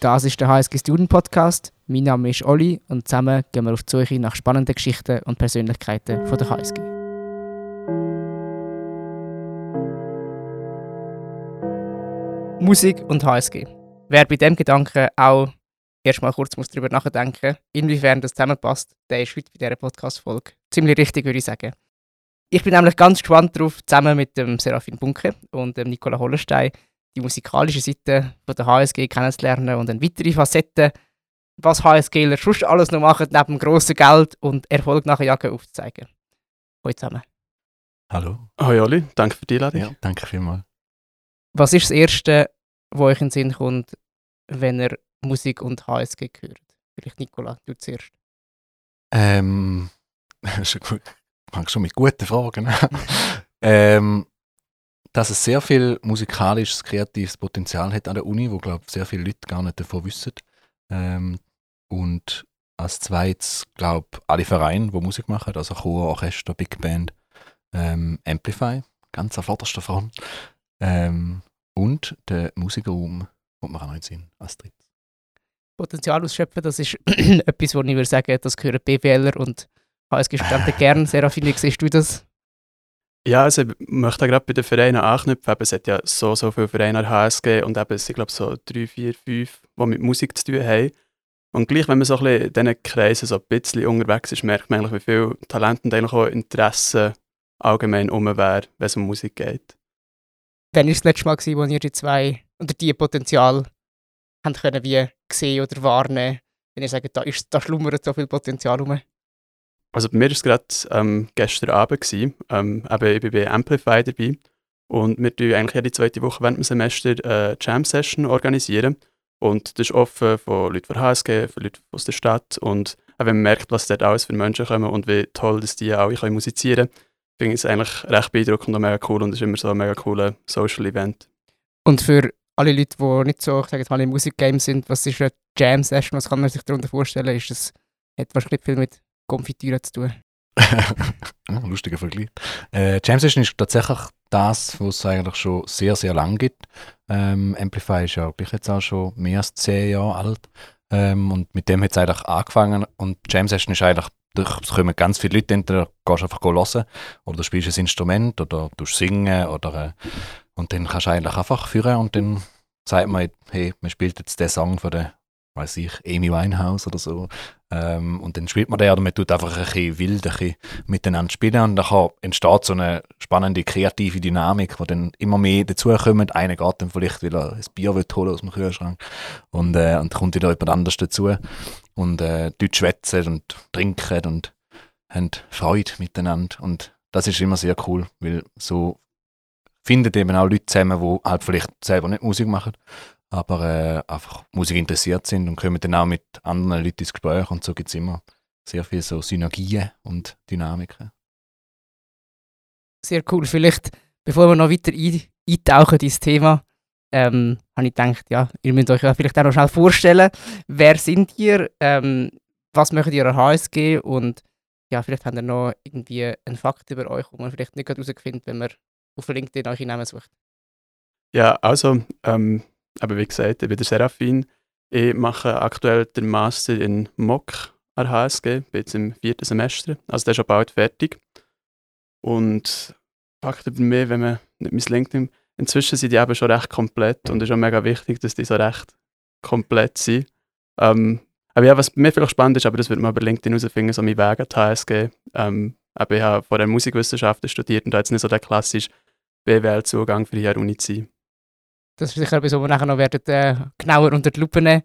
Das ist der HSG Student Podcast. Mein Name ist Olli und zusammen gehen wir auf die Suche nach spannenden Geschichten und Persönlichkeiten von der HSG. Musik und HSG. Wer bei dem Gedanken auch erstmal kurz muss darüber nachdenken inwiefern das zusammenpasst, der ist heute bei dieser Podcast-Folge ziemlich richtig, würde ich sagen. Ich bin nämlich ganz gespannt darauf, zusammen mit dem Serafin Bunke und dem Nicola Hollenstein die musikalische Seite von der HSG kennenzulernen und eine weitere Facette, was HSGler sonst alles noch machen, neben grossem Geld und Erfolg nachher jagen, aufzuzeigen. Hallo zusammen. Hallo. Hoi Olli, danke für die Einladung. Ja, danke vielmals. Was ist das Erste, was euch in den Sinn kommt, wenn ihr Musik und HSG hört? Vielleicht Nicola, du zuerst. Ähm, schon gut. Ich fange schon mit guten Fragen an. ähm, dass es sehr viel musikalisches, kreatives Potenzial hat an der Uni, wo glaube sehr viele Leute gar nicht davon wissen. Ähm, und als zweites glaube alle Vereine, die Musik machen, also Chor, Orchester, Big Band, ähm, Amplify, ganz an vorderster Front. Ähm, und der Musikraum kommt mir auch noch in Sinn als drittes. Potenzial ausschöpfen, das ist etwas, wo ich würde sagen, das gehören BWLer und HSG-Studenten gerne. Serafin, wie siehst du das? Ja, also ich möchte gerade bei den Vereinen anknüpfen. Eben, es hat ja so, so viele Vereine an HSG und eben, es sind glaube so drei, vier, fünf, die mit Musik zu tun haben. Und gleich, wenn man so ein bisschen in diesen Kreisen so ein bisschen unterwegs ist, merkt man eigentlich, wie viel Talent und eigentlich auch Interesse allgemein um wäre, wenn es um Musik geht. Wann war das letzte Mal, gewesen, wo ihr die zwei oder die Potenzial haben können wie sehen oder wahrnehmen, wenn ihr sagt, da, ist, da schlummert so viel Potenzial rum? Also bei mir war es gerade ähm, gestern Abend. Gewesen. Ähm, eben, ich bin bei Amplify dabei. Und wir organisieren eigentlich jede zweite Woche während dem Semester eine Jam-Session. organisieren. Und das ist offen von Leuten von HSG, von Leuten aus der Stadt. Und auch wenn man merkt, was dort alles für Menschen kommen und wie toll dass die alle musizieren können, finde ich es eigentlich recht beeindruckend und mega cool. Und es ist immer so ein mega cooler Social-Event. Und für alle Leute, die nicht so, ich sage jetzt mal, im Musikgame sind, was ist eine Jam-Session? Was kann man sich darunter vorstellen? Ist das, hat wahrscheinlich viel mit Konfitüre zu tun. Lustiger Vergleich. Äh, Jam Session ist tatsächlich das, was es eigentlich schon sehr, sehr lang gibt. Ähm, Amplify ist ja gleich jetzt auch schon mehr als zehn Jahre alt. Ähm, und mit dem hat es eigentlich angefangen. Und Jam Session ist eigentlich, es kommen ganz viele Leute, entweder gehst du einfach hören oder du spielst ein Instrument oder du singen oder äh, und dann kannst du eigentlich einfach führen und dann sagt man, hey, man spielt jetzt den Song von der weiß ich, Amy Winehouse oder so. Ähm, und dann spielt man den oder man tut einfach ein bisschen wild ein bisschen miteinander spielen und dann entsteht so eine spannende kreative Dynamik, wo dann immer mehr dazukommt. Einer geht dann vielleicht, weil er ein Bier will holen aus dem Kühlschrank und, äh, und kommt wieder jemand anders dazu und äh, dort schwätzen und trinken und haben Freude miteinander und das ist immer sehr cool, weil so findet eben auch Leute zusammen, die halt vielleicht selber nicht Musik machen aber äh, einfach Musik interessiert sind und kommen dann auch mit anderen Leuten ins Gespräch und so gibt es immer sehr viele so Synergien und Dynamiken. Sehr cool. Vielleicht, bevor wir noch weiter eintauchen ins Thema, ähm, habe ich gedacht, ja, ihr müsst euch ja vielleicht auch noch schnell vorstellen, wer sind ihr, ähm, was möchtet ihr an HSG und ja, vielleicht habt ihr noch irgendwie einen Fakt über euch, wo man vielleicht nicht herausfindet, wenn man auf LinkedIn euch Namen sucht. Ja, also ähm, aber wie gesagt, ich bin der Serafin. Ich mache aktuell den Master in MOC an der HSG, bin jetzt im vierten Semester, also der ist schon bald fertig. Und Fakt bei mir, wenn man nicht mein LinkedIn, inzwischen sind die eben schon recht komplett und es ist auch mega wichtig, dass die so recht komplett sind. Ähm, aber ja, was mir vielleicht spannend ist, aber das wird man bei LinkedIn herausfinden, so mein Weg an die HSG. Ähm, aber ich habe vorher Musikwissenschaften studiert und da jetzt nicht so der klassische BWL-Zugang für die Uni zu sein. Das ist sicher etwas, wo wir nachher noch werden, äh, genauer unter die Lupe nehmen.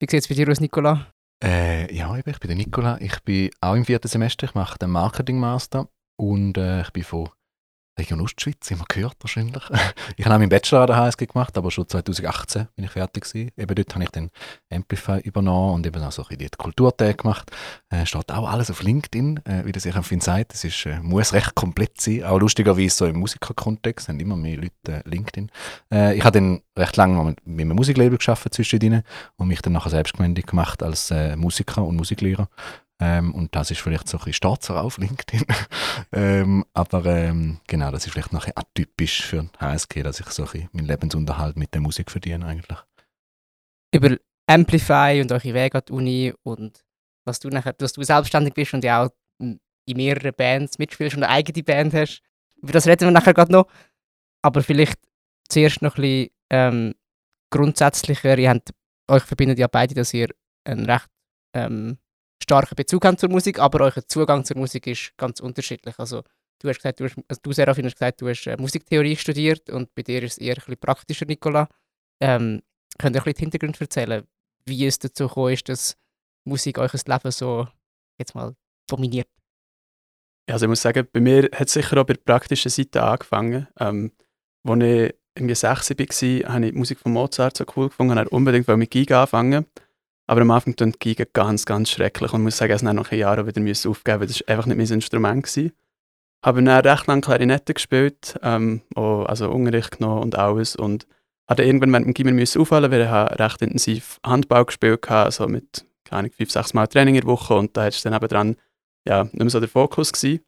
Wie sieht es bei dir aus, Nicola? Äh, ja, ich bin der Nicola. Ich bin auch im vierten Semester. Ich mache den Marketing Master und äh, ich bin von Region Ostschweiz, immer gehört wahrscheinlich. ich habe auch meinen Bachelor an der HSG gemacht, aber schon 2018 bin ich fertig gewesen. Eben dort habe ich den Amplify übernommen und eben auch so ein die gemacht. Äh, steht auch alles auf LinkedIn, äh, wie das ich empfinde sagt. Es ist, äh, muss recht komplett sein. Auch lustigerweise so im Musikerkontext haben immer mehr Leute äh, LinkedIn. Äh, ich habe dann recht lange mit, mit einem Musiklabel geschafft zwischendrin und mich dann nachher selbstständig gemacht als äh, Musiker und Musiklehrer. Ähm, und das ist vielleicht so ein bisschen stolzer auf LinkedIn. ähm, aber ähm, genau, das ist vielleicht noch ein atypisch für HSG, dass ich so ein meinen Lebensunterhalt mit der Musik verdiene eigentlich. Über Amplify und eure Wege an die Uni und dass du, nachher, dass du selbstständig bist und ja auch in mehreren Bands mitspielst und eine eigene Band hast. Über das reden wir nachher gerade noch. Aber vielleicht zuerst noch ein bisschen ähm, grundsätzlicher. Ihr habt, euch verbindet ja beide, dass ihr einen recht ähm, starken Bezug habt zur Musik, aber euer Zugang zur Musik ist ganz unterschiedlich. Also du hast gesagt, du, hast, also du Serafin, hast gesagt, du hast äh, Musiktheorie studiert und bei dir ist es eher ein bisschen praktischer, Nicola. Ähm, könnt ihr ein bisschen den Hintergrund erzählen, wie es dazu gekommen ist, dass Musik euer Leben so jetzt mal dominiert? Also ich muss sagen, bei mir hat es sicher auch bei der praktischen Seite angefangen. Ähm, als ich irgendwie 6 war, habe ich die Musik von Mozart so cool gefunden und unbedingt mit Giga anfangen. Aber am Anfang klingt Giga ganz, ganz schrecklich und ich muss sagen, es nach ein Jahr wieder aufgeben, weil das einfach nicht mein Instrument war. Habe dann recht lange Klarinette gespielt, ähm, auch, also Unterricht genommen und alles und hatte irgendwann während dem Gimmer auffallen, weil ich recht intensiv Handball gespielt habe, also mit keine fünf, sechs Mal Training in der Woche und da ist dann eben dran ja, nicht mehr so der Fokus gewesen.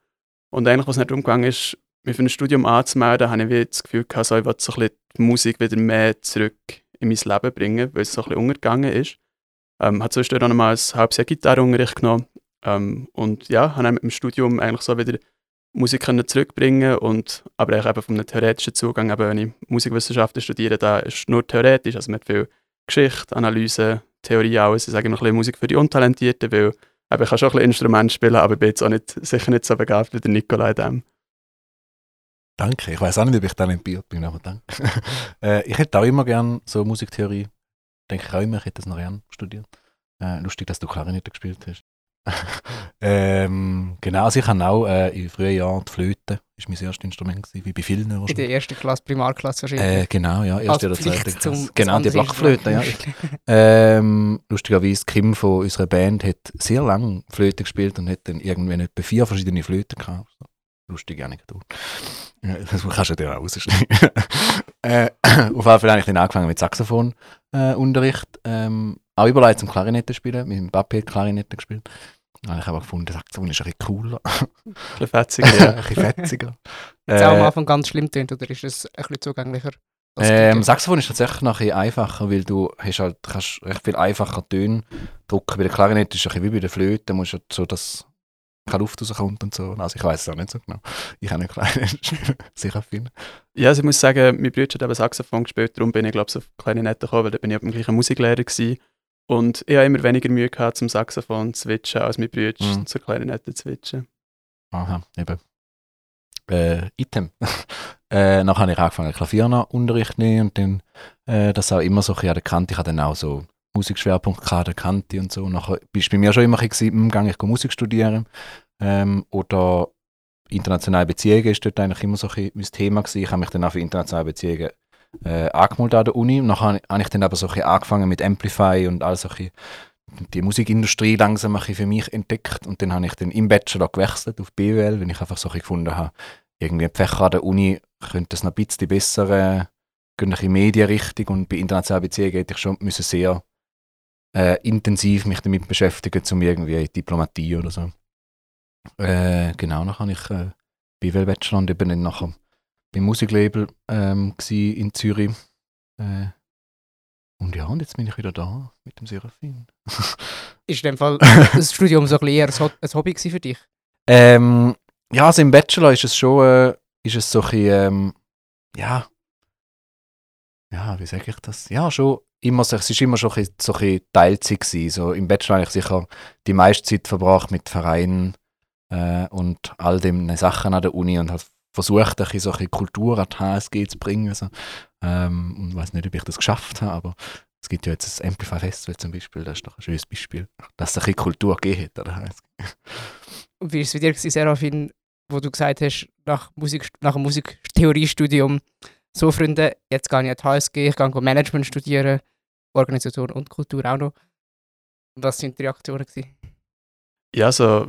Und eigentlich, was nicht darum gegangen ist, mich für ein Studium anzumelden, habe ich das Gefühl gehabt, so, ich wollte so die Musik wieder mehr zurück in mein Leben bringen, weil es so ein bisschen untergegangen ist. Ähm, habe zwischendurch noch mal ein halbes Jahr Gitarrenunterricht genommen ähm, und ja, habe dann mit dem Studium eigentlich so wieder Musik können zurückbringen und aber auch eben einem theoretischen Zugang, eben wenn ich Musikwissenschaften studiere, da ist nur theoretisch, also hat viel Geschichte, Analyse, Theorie alles. Ich sage noch ein bisschen Musik für die Untalentierten, weil eben, ich kann schon ein bisschen Instrument spielen, aber bin jetzt auch nicht, sicher nicht so begabt wie der Nikolai dem. Danke. Ich weiß auch nicht, ob ich talentiert bin, aber danke. äh, ich hätte auch immer gern so Musiktheorie. Denke ich auch immer, ich hätte das noch gern studiert. Äh, lustig, dass du Klarinette gespielt hast. ähm, genau, also ich habe auch äh, in frühen Jahren die Flöte, ist mein erstes Instrument gewesen, wie bei vielen In der ersten Klasse, Primarklasse wahrscheinlich. Äh, genau, ja, erste oder zweite Klasse. Genau, die Blockflöte, ja. ähm, lustigerweise, Kim von unserer Band hat sehr lange Flöte gespielt und hat dann irgendwann etwa vier verschiedene Flöten gehabt. Lustige Anekdote. Das kannst du dir auch rausschneiden. äh, auf jeden Fall habe ich dann angefangen mit Saxophonunterricht. Äh, ähm, auch überlegt zum Klarinette spielen. Mit dem Papi hat Klarinette gespielt. Habe ich aber gefunden, Saxophon ist ein bisschen cooler. ein bisschen fetziger, ja. ein bisschen fetziger. Ist äh, auch am Anfang ganz schlimm tönt oder ist es ein bisschen zugänglicher? Ähm, Saxophon ist tatsächlich noch ein einfacher, weil du hast halt, kannst recht viel einfacher Töne drücken. Bei der Klarinette ist es ein bisschen wie bei der Flöte, musst du halt so, dass keine Luft rauskommt und so. Also ich weiß es auch nicht so genau. Ich habe nicht Klarinette sicher viel. Ja, also ich muss sagen, mein Bruder hat eben Saxophon gespielt, darum bin ich glaube ich auf Klarinette gekommen, weil da bin ich dem gleichen Musiklehrer gewesen. Und ich habe immer weniger Mühe gehabt, zum Saxophon zu switchen, als mein Bruder mhm. zur Klarinette zu switchen. Aha, eben. Äh, Item. äh, nachher habe ich angefangen, Klavierunterricht zu nehmen und dann äh, das auch immer so ein bisschen an der Kante. Ich hatte dann auch so Musikschwerpunkt gehabt, der Kante und so. Nachher bist bei mir schon immer ein hm, gehe ich Musik studieren. Ähm, oder internationale Beziehungen ist dort eigentlich immer so ein mein Thema gewesen. Ich habe mich dann auch für internationale Beziehungen äh, angemeldet an der Uni. Und nachher habe ich dann aber so ein angefangen mit Amplify und all so ein die Musikindustrie langsam ein für mich entdeckt. Und dann habe ich dann im Bachelor gewechselt auf BWL, weil ich einfach so ein gefunden habe, irgendwie die Fächer an der Uni könnte das noch ein bisschen besser äh, in Medienrichtung und bei internationalen Beziehungen hätte ich schon müssen sehr äh, intensiv mich damit beschäftigen, um irgendwie Diplomatie oder so. Äh, genau, dann habe ich äh, BWL Bachelor und eben dann nachher beim Musiklabel ähm, in Zürich. Äh, und ja, und jetzt bin ich wieder da mit dem Serafin. ist in dem Fall das Studium so ein eher ein Hobby für dich? Ähm, ja, also im Bachelor ist es schon, äh, ist es so ein ähm, ja, ja, wie sage ich das? Ja, schon immer so, es ist immer schon ein so ein Teilzeit gewesen. So im Bachelor habe ich sicher die meiste Zeit verbracht mit Vereinen äh, und all den Sachen an der Uni und habe versucht, ein so ein Kultur an die HSG zu bringen. Also, ähm, und weiß nicht, ob ich das geschafft habe, aber es gibt ja jetzt das Amplify Festival zum Beispiel, das ist doch ein schönes Beispiel, dass es ein bisschen Kultur gegeben hat an der HSG. Und wie war es bei dir, Serafin, wo du gesagt hast, nach, Musik, nach dem Musiktheoriestudium, so Freunde, jetzt gehe ich an die HSG, ich gehe Management studieren, Organisation und Kultur auch noch. Was waren die Reaktionen? Gewesen? Ja, also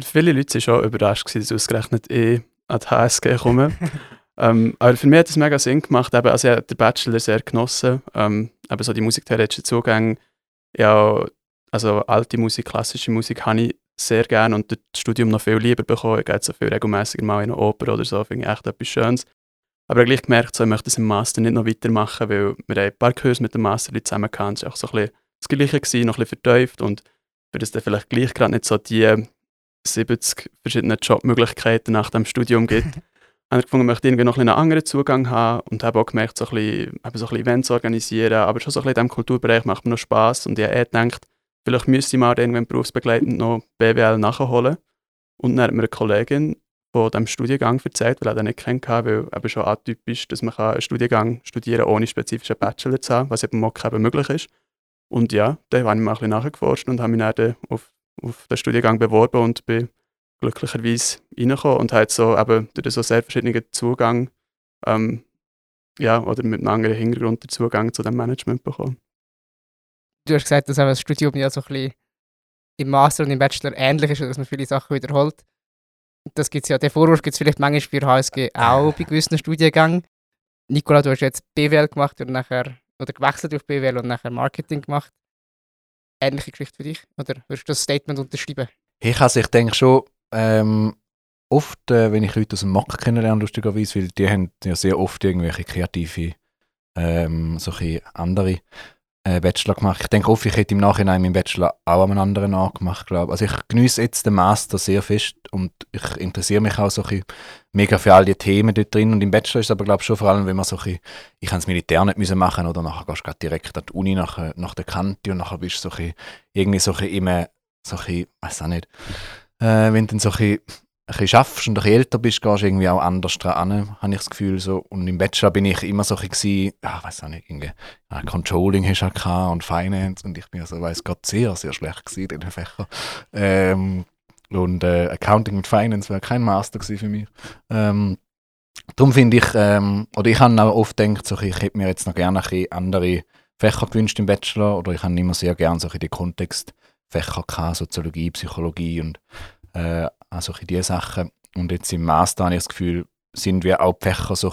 viele Leute waren schon überrascht, dass ich ausgerechnet eh an die HSG komme. ähm, aber für mich hat es mega Sinn gemacht. Eben, also ich habe den Bachelor sehr genossen. Ähm, eben so die musiktheoretischen Zugänge. Ja, also alte Musik, klassische Musik habe ich sehr gerne und das Studium noch viel lieber bekommen. Ich gehe jetzt so viel regelmäßiger mal in eine Oper oder so, finde ich echt etwas Schönes. Aber gleich gemerkt, so, ich möchte das im Master nicht noch weitermachen, weil wir ein paar Kurse mit dem Master zusammen hatten. Es ist auch so ein bisschen das Gleiche gewesen, noch ein bisschen vertieft und für es dann vielleicht gleich gerade nicht so die 70 verschiedene Jobmöglichkeiten nach dem Studium gibt, habe ich gefunden, ich möchte irgendwie noch ein einen anderen Zugang haben und habe auch gemerkt, so ein bisschen, so ein bisschen Events organisieren, aber schon so ein bisschen in diesem Kulturbereich macht mir noch Spass und ich habe gedacht, vielleicht müsste ich mal irgendwann berufsbegleitend noch BWL nachholen. Und dann hat mir eine Kollegin von diesem Studiengang erzählt, weil er den nicht kennt, weil eben schon atypisch dass man einen Studiengang studieren kann, ohne spezifischen Bachelor zu haben, was eben MOC eben möglich ist. Und ja, da habe ich mal ein bisschen nachgeforscht und habe mich dann auf, auf den Studiengang beworben und bin glücklicherweise reingekommen und habe so eben durch so sehr verschiedenen Zugang ähm, ja, oder mit einem anderen Hintergrund den Zugang zu dem Management bekommen. Du hast gesagt, dass das Studium ja so ein bisschen im Master und im Bachelor ähnlich ist, dass man viele Sachen wiederholt. Das gibt es ja, den Vorwurf gibt es vielleicht manchmal für HSG auch bei gewissen Studiengängen. Nicola, du hast jetzt BWL gemacht und nachher, oder gewechselt auf BWL und nachher Marketing gemacht. Ähnliche Geschichte für dich? Oder würdest du das Statement unterschreiben? Ich, also ich denke schon, ähm, oft, äh, wenn ich Leute aus dem Mac kennenlerne, lustigerweise, weil die haben ja sehr oft irgendwelche kreative, ähm, solche andere äh, Bachelor gemacht. Ich denke oft, ich hätte im Nachhinein meinen Bachelor auch an einem anderen angemacht, glaube Also ich genieße jetzt den Master sehr fest und ich interessiere mich auch so ein mega für all die Themen dort drin. Und im Bachelor ist es aber, glaube ich, schon vor allem, wenn man so ein ich kann das Militär nicht müssen machen oder nachher gehst du direkt an die Uni nach, äh, nach der Kante und nachher bist du so ein irgendwie so ein immer, so ein weiß auch nicht, äh, wenn dann so ein ein bisschen schaffst und ein bisschen älter bist, gehst du irgendwie auch anders dran, habe ich das Gefühl. So. Und im Bachelor bin ich immer so ein bisschen, ja, weiß auch nicht, irgendwie, ja, Controlling hast du auch und Finance und ich bin also, weiß Gott, sehr, sehr schlecht gewesen in den Fächern. Ähm, und äh, Accounting und Finance wäre kein Master für mich. Ähm, darum finde ich, ähm, oder ich habe auch oft gedacht, so, ich hätte mir jetzt noch gerne ein bisschen andere Fächer gewünscht im Bachelor oder ich habe immer sehr gerne so die Kontextfächer gehabt, Soziologie, Psychologie und äh, also diese Sachen. Und jetzt im Master habe ich das Gefühl, sind wir auch die Fächer so,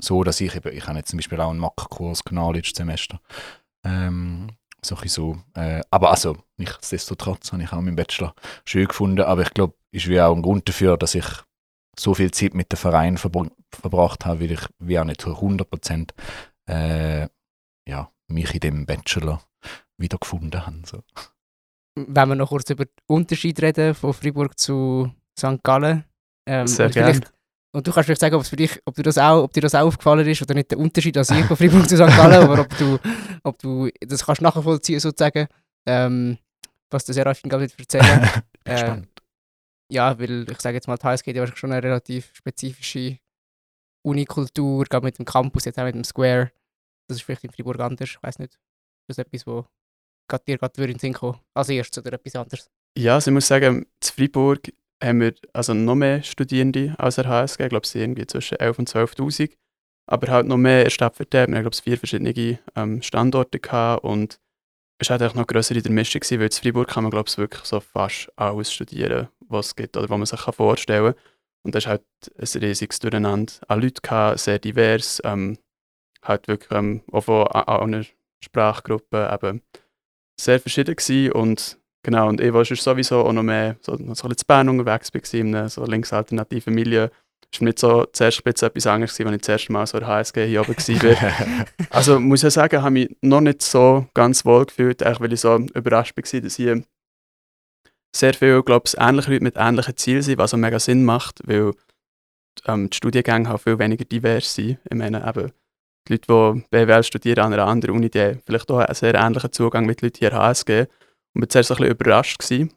so dass ich eben, ich habe jetzt zum Beispiel auch einen Mac-Kurs Knowledge Semester. Ähm, so so. Äh, aber also, nichtsdestotrotz habe ich auch meinen Bachelor schön gefunden, aber ich glaube, ist wie auch ein Grund dafür, dass ich so viel Zeit mit dem Verein verbr verbracht habe, weil ich wie auch nicht zu 100 Prozent äh, ja, mich in dem Bachelor wiedergefunden habe. So wenn wir noch kurz über den Unterschied reden von Freiburg zu St. Gallen. Ähm, Sehr gerne. Und du kannst vielleicht sagen, ob, für dich, ob, dir das auch, ob dir das auch aufgefallen ist oder nicht der Unterschied als ich von Freiburg zu St. Gallen, aber ob du, ob du das kannst nachvollziehen sozusagen, ähm, was der Serafin gerade erzählen ähm, Ja, weil ich sage jetzt mal, die HSG hat ja schon eine relativ spezifische Unikultur, gerade mit dem Campus, jetzt auch mit dem Square. Das ist vielleicht in Freiburg anders, ich weiß nicht. Das ist etwas, wo gerade dir gerade in den Sinn kommen, als erstes oder etwas anderes? Ja, also ich muss sagen, in Freiburg haben wir also noch mehr Studierende als der HSG. Ich glaube, es sind irgendwie zwischen 11.000 und 12.000. Aber halt noch mehr in der Stadt. Wir haben, glaube ich, vier verschiedene ähm, Standorte gehabt und es war halt noch grösser in der Mischung, weil in Freiburg kann man, glaube ich, wirklich so fast alles studieren, was es gibt oder was man sich vorstellen kann. Und das ist halt ein riesiges Durcheinander an Leuten gehabt, sehr divers, ähm, halt wirklich ähm, auch von einer Sprachgruppe eben sehr verschieden gewesen und genau, und ich war sowieso auch noch mehr so, noch so ein bisschen Bern unterwegs war, in einem so linksalternativen Milieu. Es war nicht so zuerst etwas anderes, als ich das erste Mal so der HSG hier oben war. also muss ich sagen, habe ich mich noch nicht so ganz wohl gefühlt, weil ich so überrascht war, dass hier sehr viele, glaube ich, ähnliche Leute mit ähnlichen Zielen sind, was auch mega Sinn macht, weil ähm, die Studiengänge auch viel weniger divers sind. Ich meine, eben, die Leute, die BWL studieren an einer anderen Uni, die haben vielleicht auch einen sehr ähnlichen Zugang mit Leuten hier an HSG. Und bin zuerst ein bisschen überrascht gewesen.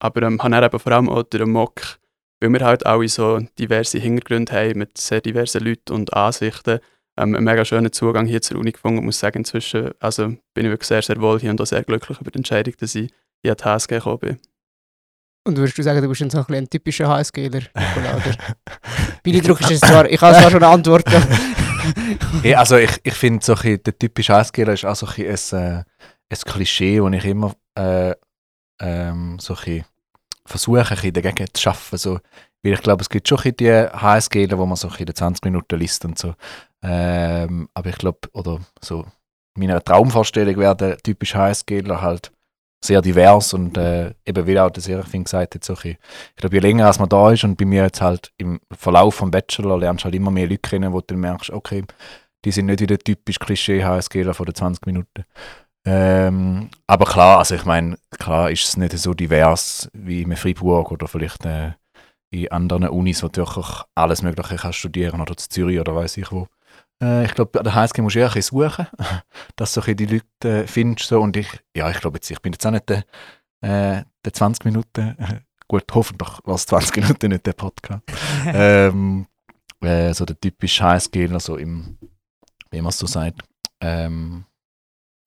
Aber ähm, habe dann eben vor allem auch den Mock, weil wir halt alle so diverse Hintergründe haben mit sehr diversen Leuten und Ansichten, ähm, einen mega schönen Zugang hier zur Uni gefunden. Ich muss sagen, inzwischen also bin ich wirklich sehr, sehr wohl hier und auch sehr glücklich über die Entscheidung, dass ich hier an die HSG gekommen bin. Und würdest du sagen, du bist ein, so ein, typischer HSGler, oder? Billigdruck ist es zwar, ich habe zwar schon eine Antwort, hey, also ich, ich finde, so der typische Eisgeber ist auch so ein, ein, äh, ein Klischee, das ich immer äh, ähm, so versuche, dagegen zu arbeiten. So, weil ich glaube, es gibt schon die HSGler, wo man so in 20 Minuten liest und so. Ähm, aber ich glaube, oder so, meine Traumvorstellung wäre der typische HSGler halt sehr divers und äh, eben wie auch der Serafin gesagt hat, so ich, glaube, je länger als man da ist und bei mir jetzt halt im Verlauf vom Bachelor lernst du halt immer mehr Leute kennen, wo du merkst, okay, die sind nicht wieder typisch Klischee HSGler von den 20 Minuten. Ähm, aber klar, also ich meine, klar ist es nicht so divers wie in Freiburg oder vielleicht äh, in anderen Unis, wo du wirklich alles Mögliche kannst studieren oder in Zürich oder weiß ich wo. Äh, ich glaube, an der HSG musst du eher ein bisschen suchen, dass du die Leute äh, findest. So. Und ich, ja, ich glaube jetzt, ich bin jetzt auch nicht der, äh, der 20 Minuten, gut, hoffentlich war es 20 Minuten nicht der Podcast. ähm, äh, so der typische HSGler, so im, wie man es so sagt. Ähm,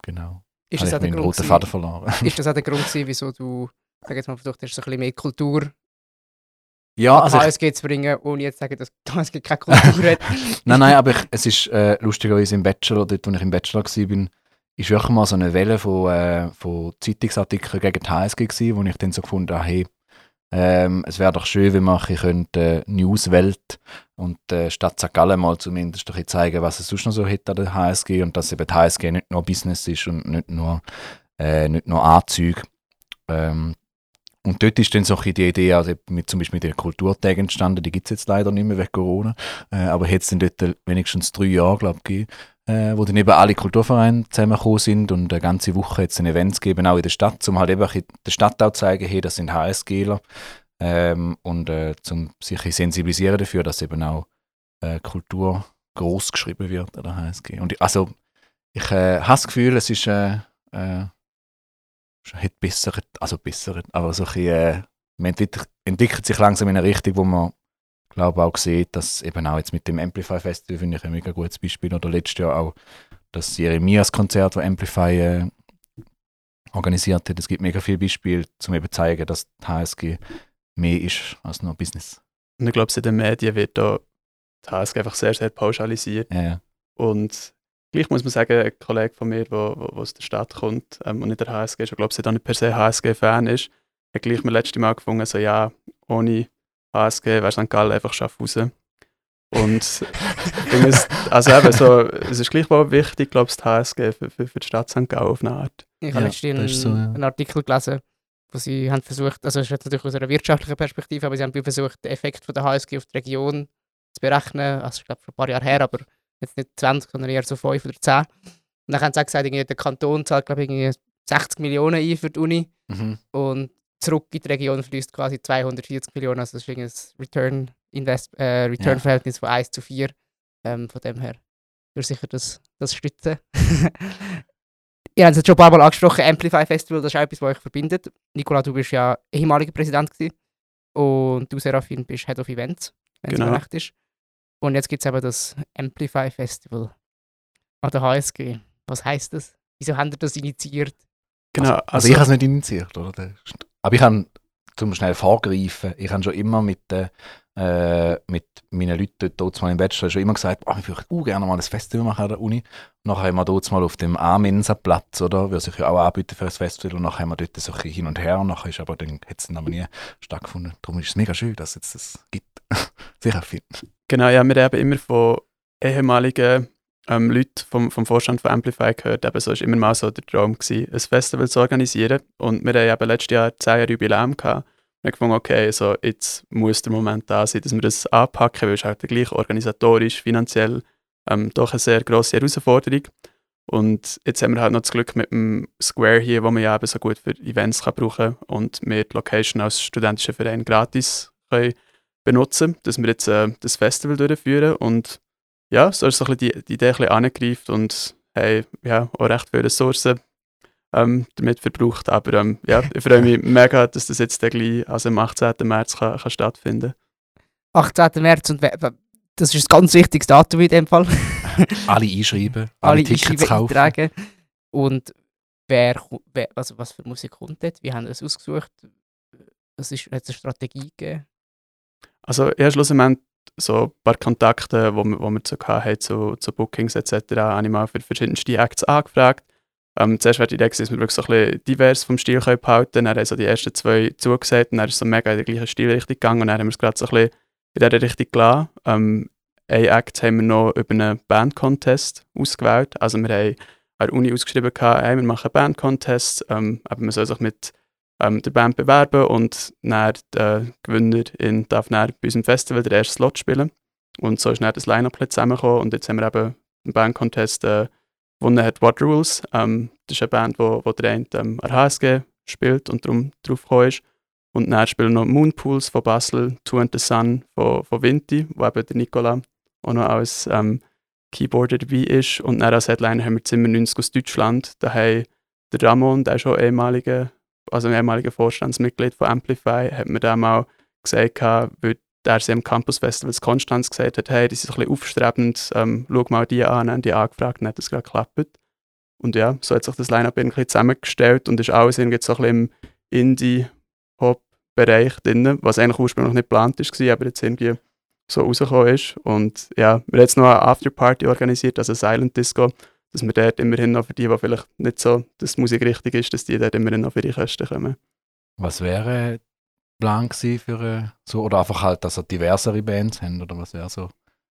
genau. Ist das, auch der Grund roten Faden verloren. ist das auch der Grund gewesen, wieso du, sag jetzt mal, versucht hast, so ein bisschen mehr Kultur ja, also HSG zu bringen, ohne jetzt zu sagen, dass HSG keine Kultur hat? nein, nein, aber ich, es ist äh, lustigerweise im Bachelor, dort, wo ich im Bachelor war, ist wirklich mal so eine Welle von, äh, von Zeitungsartikeln gegen die HSG gewesen, wo ich dann so gefunden habe, hey, ähm, es wäre doch schön, wenn man bisschen äh, Newswelt und äh, Stadt St. Gallen mal zumindest bisschen zeigen, was es sonst noch so hat an der HSG und dass eben die HSG nicht nur Business ist und nicht nur, äh, nicht nur Anzüge. Ähm, und dort ist dann so die Idee, also mit, zum Beispiel mit den Kulturtagen entstanden, die gibt es jetzt leider nicht mehr wegen Corona, äh, aber hat es dann dort wenigstens drei Jahre, glaube ich, gegeben, äh, wo dann eben alle Kulturvereine zusammengekommen sind und eine ganze Woche jetzt ein Events gegeben, auch in der Stadt, um halt eben der Stadt auch zeigen, hey, das sind HSGler ähm, und äh, zum sich sensibilisieren dafür, dass eben auch äh, Kultur groß geschrieben wird an der HSG. Und ich, also ich äh, habe das Gefühl, es ist äh, äh, hat besser, also besser, aber so ein bisschen, äh, man entwickelt, entwickelt sich langsam in eine Richtung, wo man glaube auch gesehen, dass eben auch jetzt mit dem Amplify Festival finde ich ein mega gutes Beispiel oder letztes Jahr auch das Jeremias Konzert, das Amplify äh, organisiert hat. Es gibt mega viele Beispiele, um eben zu zeigen, dass die HSG mehr ist als nur Business. Und ich glaube, in den Medien wird da die HSG einfach sehr, sehr pauschalisiert. Ja, ja. Und gleich muss man sagen, ein Kollege von mir, der aus der Stadt kommt ähm, und nicht der HSG ist, ich glaube, er nicht per se HSG-Fan ist, hat gleich mir letztes Mal gefunden, so ja, ohne HSG wäre St. Gallen einfach Schaffhausen. Und es, also eben so, es ist gleichwohl wichtig, glaube ich, die HSG für, für, für die Stadt St. Gallen auf eine Art. Ich habe ja, letztens so, ja. einen Artikel gelesen, wo sie haben versucht, also es ist natürlich aus einer wirtschaftlichen Perspektive, aber sie haben versucht, den Effekt von der HSG auf die Region zu berechnen. Also ich glaube, schon ein paar Jahre her, aber jetzt nicht 20, sondern eher so 5 oder 10. Und dann haben sie auch gesagt, der Kanton zahlt, glaube ich, 60 Millionen ein für die Uni. Mhm. Und zurück in die Region fließt quasi 240 Millionen. Also das ist ein Return, Invest, äh, Return ja. Verhältnis von 1 zu 4. Ähm, von dem her würde sicher das, das stützen. Ihr habt es schon ein paar Mal angesprochen, Amplify Festival, das ist auch etwas, was euch verbindet. Nicola, du bist ja ehemaliger Präsident gewesen. und du, Serafin, bist Head of Events, wenn genau. es recht ist. Und jetzt gibt es eben das Amplify Festival an der HSG. Was heißt das? Wieso habt ihr das initiiert? Genau, also, also ich habe es nicht initiiert, oder? Aber ich habe, zum schnell vorgreifen, ich habe schon immer mit, äh, mit meinen Leuten dort mal im Bachelor schon immer gesagt, oh, ich würde auch gerne mal ein Festival machen an der Uni. Nachher haben wir dort mal auf dem A-Mensa-Platz, oder? Würde sich ja auch anbieten für ein Festival. Und nachher haben wir dort so ein hin und her. Und nachher ist aber dann, hat es aber nie stattgefunden. Darum ist es mega schön, dass es jetzt das gibt. Sicher viel. Genau, ja, wir haben immer von ehemaligen ähm, Leute vom, vom Vorstand von Amplify gehört, eben so war immer mal so der Traum, gewesen, ein Festival zu organisieren. Und wir haben eben letztes Jahr 10 Jahre Jubiläum gehabt. Wir haben gefunden, okay, so jetzt muss der Moment da sein, dass wir das anpacken, weil es halt gleich organisatorisch, finanziell ähm, doch eine sehr grosse Herausforderung. Und jetzt haben wir halt noch das Glück mit dem Square hier, wo man ja eben so gut für Events kann brauchen und wir die Location als studentischer Verein gratis können benutzen, dass wir jetzt äh, das Festival durchführen und ja, so ist so ein die, die Idee ein bisschen angegriffen und haben ja, auch recht viele Ressourcen ähm, damit verbraucht. Aber ähm, ja, ich freue mich mega, dass das jetzt gleich, also am 18. März kann, kann stattfinden 18. März und das ist ein ganz wichtiges Datum in dem Fall. alle einschreiben, alle, alle Tickets kaufen. Eintragen. Und wer, wer, also was für Musik kommt dort? Wie haben das ausgesucht? Was ist, hat es eine Strategie gegeben? Also ja, schlussendlich so ein paar Kontakte, wo wo wir so hatten, zu, zu Bookings etc., habe ich mal für verschiedenste Acts angefragt. Ähm, zuerst war die Idee, dass wir wirklich so ein bisschen divers vom Stil behalten können. Dann haben so die ersten zwei zugesagt und dann ist es so mega in der gleichen Stilrichtung gegangen und dann haben wir es gerade so ein in dieser Richtung gelassen. Ähm, ein Act haben wir noch über einen Band-Contest ausgewählt. Also wir haben an der Uni ausgeschrieben, hey, wir machen Band-Contest, ähm, aber man soll sich mit ähm, der Band bewerben und dann der Gewinnerin darf dann bei unserem Festival den ersten Slot spielen. Und so ist dann das Line-Up zusammengekommen und jetzt haben wir eben im Band-Contest äh, gewonnen hat Water Rules. Ähm, das ist eine Band, wo, wo der eine ähm, an HSG spielt und darum drauf ist. Und dann spielen noch Moonpools von Basel, Two and the Sun von, von Vinti, wo eben der Nicola auch noch als ähm, Keyboarder dabei ist. Und dann als Headliner haben wir Zimmer 90 aus Deutschland. Da haben der Ramon, der ist schon ehemaliger, also ein ehemaliger Vorstandsmitglied von Amplify, hat mir dann mal gesagt, weil der sie am Campus Festival Konstanz gesagt hat, hey, das ist ein bisschen aufstrebend, ähm, schau mal die an, haben die angefragt und hat das gerade geklappt. Und ja, so hat sich das Line-Up irgendwie zusammengestellt und ist alles irgendwie so ein bisschen im Indie-Pop-Bereich drin, was eigentlich ursprünglich nicht geplant war, aber jetzt irgendwie so rausgekommen ist. Und ja, wir haben jetzt noch eine Afterparty organisiert, also Silent Disco, dass wir dort immerhin noch für die, die vielleicht nicht so, dass die Musik richtig ist, dass die dort immerhin noch für die Kosten kommen. Was wäre Plan für äh, so, oder einfach halt, dass er diversere Bands haben, oder was wäre so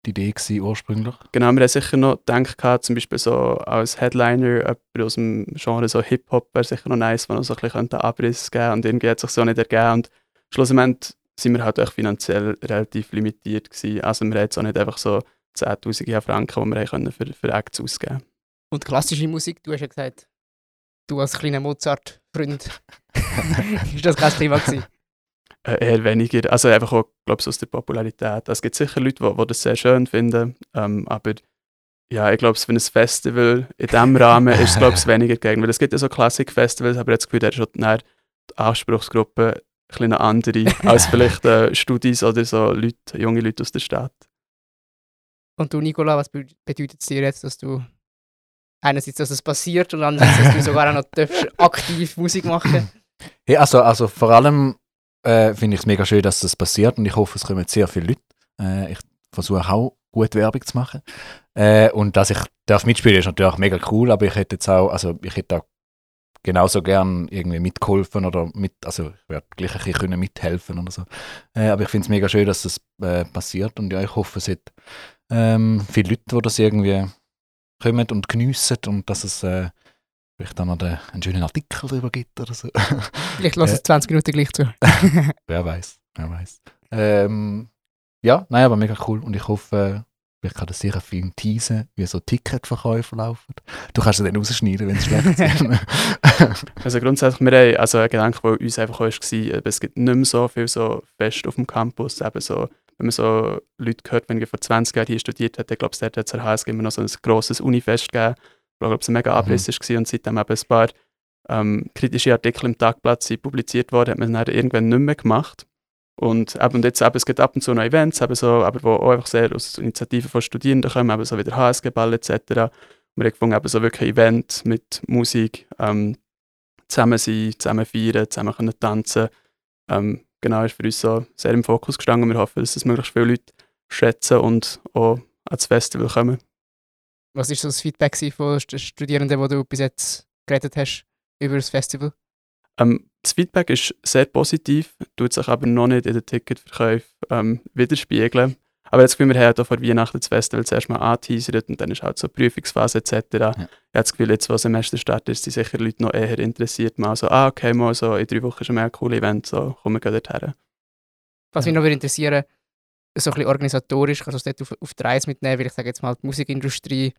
die Idee gewesen, ursprünglich? Genau, wir haben sicher noch gedacht, zum Beispiel so als Headliner jemand aus dem Genre so Hip-Hop wäre sicher noch nice, wenn er so ein bisschen Abriss geben und irgendwie hat sich so nicht ergeben und schlussendlich sind wir halt auch finanziell relativ limitiert gewesen. Also wir haben jetzt auch nicht einfach so 10'000 Franken, die wir können für, für Acts ausgeben Und klassische Musik, du hast ja gesagt, du als kleiner Mozart-Freund, ist das kein Thema gewesen? Äh, eher weniger. Also einfach auch, glaube ich, aus der Popularität. Es gibt sicher Leute, die, die das sehr schön finden, ähm, aber ja, ich glaube, für ein Festival in diesem Rahmen ist es, glaube ich, weniger gegangen. Weil es gibt ja so Klassik-Festivals, aber jetzt Gefühl, da ist schon die Anspruchsgruppe ein eine andere als vielleicht äh, Studis oder so Leute, junge Leute aus der Stadt. Und du, Nicola, was bedeutet es dir jetzt, dass du einerseits, dass es passiert und andererseits, dass du sogar auch noch aktiv Musik machen Hey, also, also vor allem äh, finde ich es mega schön, dass das passiert und ich hoffe, es kommen sehr viele Leute. Äh, ich versuche auch gut Werbung zu machen. Äh, und dass ich darf mitspielen, ist natürlich mega cool, aber ich hätte jetzt auch, also ich hätte auch genauso gern irgendwie mitgeholfen oder mit, also ich werde gleich ein bisschen können mithelfen oder so. Äh, aber ich finde es mega schön, dass das äh, passiert und ja, ich hoffe, es hat ähm, viele Leute, die das irgendwie kommen und geniessen und dass es äh, vielleicht dann noch den, einen schönen Artikel darüber gibt oder so. Vielleicht lasse es 20 Minuten gleich zu. wer weiß, wer weiß. Ähm, ja, nein, aber mega cool und ich hoffe, ich kann das sicher viel teasen, wie so Ticketverkäufe laufen. Du kannst es dann rausschneiden, wenn es schlecht ist. also grundsätzlich, wir haben also ein Gedanke, der uns einfach auch war, es gibt nicht mehr so viel so fest auf dem Campus, eben so, wenn man so Leute hört, wenn ich vor 20 Jahren hier studiert ich glaube, es hat jetzt HSG immer noch so ein grosses Unifest gegeben, ich glaube, es ein mega Abriss mhm. war und seitdem eben ein paar ähm, kritische Artikel im Tagblatt sind publiziert worden, hat man dann irgendwann nicht mehr gemacht. Und, eben, und jetzt eben, es gibt ab und zu noch Events, eben so, aber wo auch einfach sehr aus Initiativen von Studierenden kommen, eben so wie der HSG-Ball etc. Und wir haben gefunden, eben so wirklich Event mit Musik, ähm, zusammen sein, zusammen feiern, zusammen können tanzen. Ähm, genau, ist für uns so sehr im Fokus gestanden. Wir hoffen, dass das möglichst viele Leute schätzen und auch ans Festival kommen. Was war so das Feedback von den Studierenden, die du bis jetzt geredet hast über das Festival? Ähm, das Feedback ist sehr positiv, tut sich aber noch nicht in den Ticketverkäufen ähm, widerspiegeln. Aber jetzt Gefühl, wir haben hier vor Weihnachten das Festival zuerst mal angeteasert und dann ist halt so Prüfungsphase etc. Ja. Ich habe das Gefühl, jetzt, wo Semester startet, sind sicher Leute noch eher interessiert. Mal so, ah, okay, mal so in drei Wochen ist ein cooles Event, so kommen wir dorthin. Was mich noch interessieren so ein bisschen organisatorisch, kannst du das dort auf, auf die Reise mitnehmen, weil ich sage jetzt mal, die Musikindustrie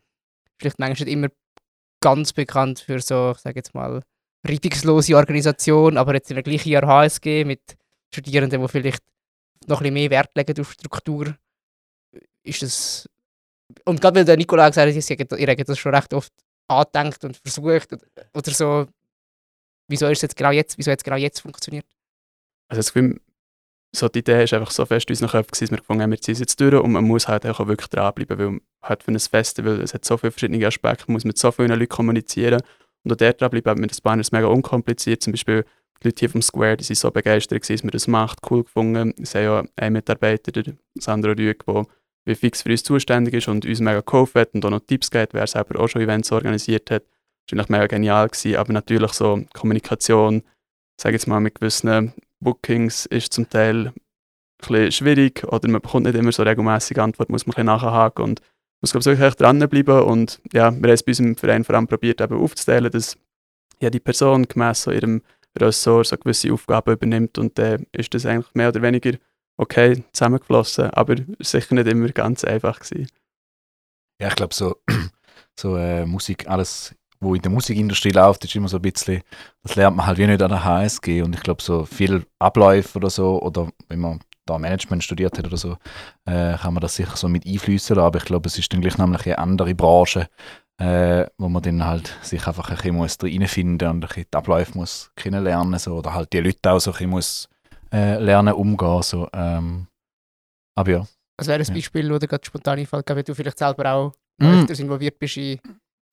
vielleicht manchmal nicht immer ganz bekannt für so, ich sage jetzt mal, reibungslose Organisation, aber jetzt in der gleichen Jahr HSG mit Studierenden, die vielleicht noch ein bisschen mehr Wert legen auf Struktur, ist das. Und gerade weil der Nikola gesagt hat, ihr habt das schon recht oft angedenkt und versucht oder so, wieso ist es jetzt genau jetzt, wieso hat es genau jetzt funktioniert? Also das Gefühl, so die Idee ist einfach so fest in unseren Köpfen, dass wir gefunden haben, wir ziehen es jetzt durch und man muss halt auch wirklich dranbleiben, weil halt für ein Festival, es hat so viele verschiedene Aspekte, man muss mit so vielen Leuten kommunizieren und auch dort dranbleiben mit den Banners mega unkompliziert, zum Beispiel die Leute hier vom Square, die sind so begeistert dass man das macht, cool gefunden. Es haben ja einen Mitarbeiter, der Sandro Rüeg, der wie fix für uns zuständig ist und uns mega geholfen hat und auch noch Tipps gibt, wer selber auch schon Events organisiert hat. Das war mega genial gewesen, aber natürlich so Kommunikation, sage jetzt mal mit gewissen Bookings ist zum Teil ein schwierig oder man bekommt nicht immer so regelmäßige Antwort, muss man ein bisschen nachhaken und muss glaube ich wirklich dranbleiben und ja, wir haben es bei unserem Verein vor allem probiert eben aufzuteilen, dass ja, die Person gemäß so ihrem Ressort so gewisse Aufgaben übernimmt und dann äh, ist das eigentlich mehr oder weniger okay zusammengeflossen, aber sicher nicht immer ganz einfach gewesen. Ja, ich glaube so so äh, Musik, alles, wo in der Musikindustrie läuft, ist immer so ein bisschen, das lernt man halt wie nicht an der HSG und ich glaube so viel Abläufe oder so oder wenn man da Management studiert hat oder so, äh, kann man das sicher so mit einfließen aber ich glaube, es ist dann gleich nämlich eine andere Branche, äh, wo man dann halt sich einfach ein bisschen muss reinfinden und ein bisschen die Abläufe muss kennenlernen so, oder halt die Leute auch so ein bisschen muss äh, lernen umgehen. So, ähm, aber ja. Was wäre ein Ja. Beispiel, wo dir gerade spontan einfällt, wenn du vielleicht selber auch Mm. öfters involviert bist in...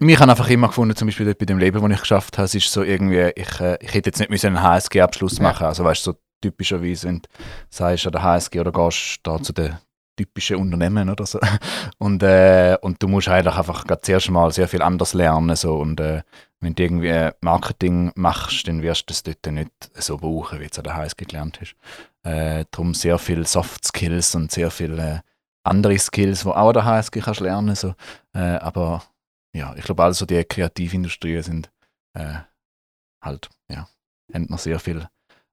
Mich habe einfach immer gefunden, zum Beispiel dort bei dem Leben, das ich geschafft habe, es ist so irgendwie, ich, äh, ich hätte jetzt nicht müssen einen HSG-Abschluss Ja. machen Also weißt du, so typischerweise, wenn du sagst an der HSG oder gehst da zu den typischen Unternehmen oder so. Und, äh, und du musst eigentlich einfach zuerst mal sehr viel anders lernen. So. Und äh, wenn du irgendwie Marketing machst, dann wirst du das dort nicht so brauchen, wie du es an der HSG gelernt hast. Äh, darum sehr viel Soft Skills und sehr viele andere Skills, die auch an der HSG kannst lernen. So. Äh, aber ja, ich glaube, also die Kreativindustrien sind äh, halt, ja, haben noch sehr viel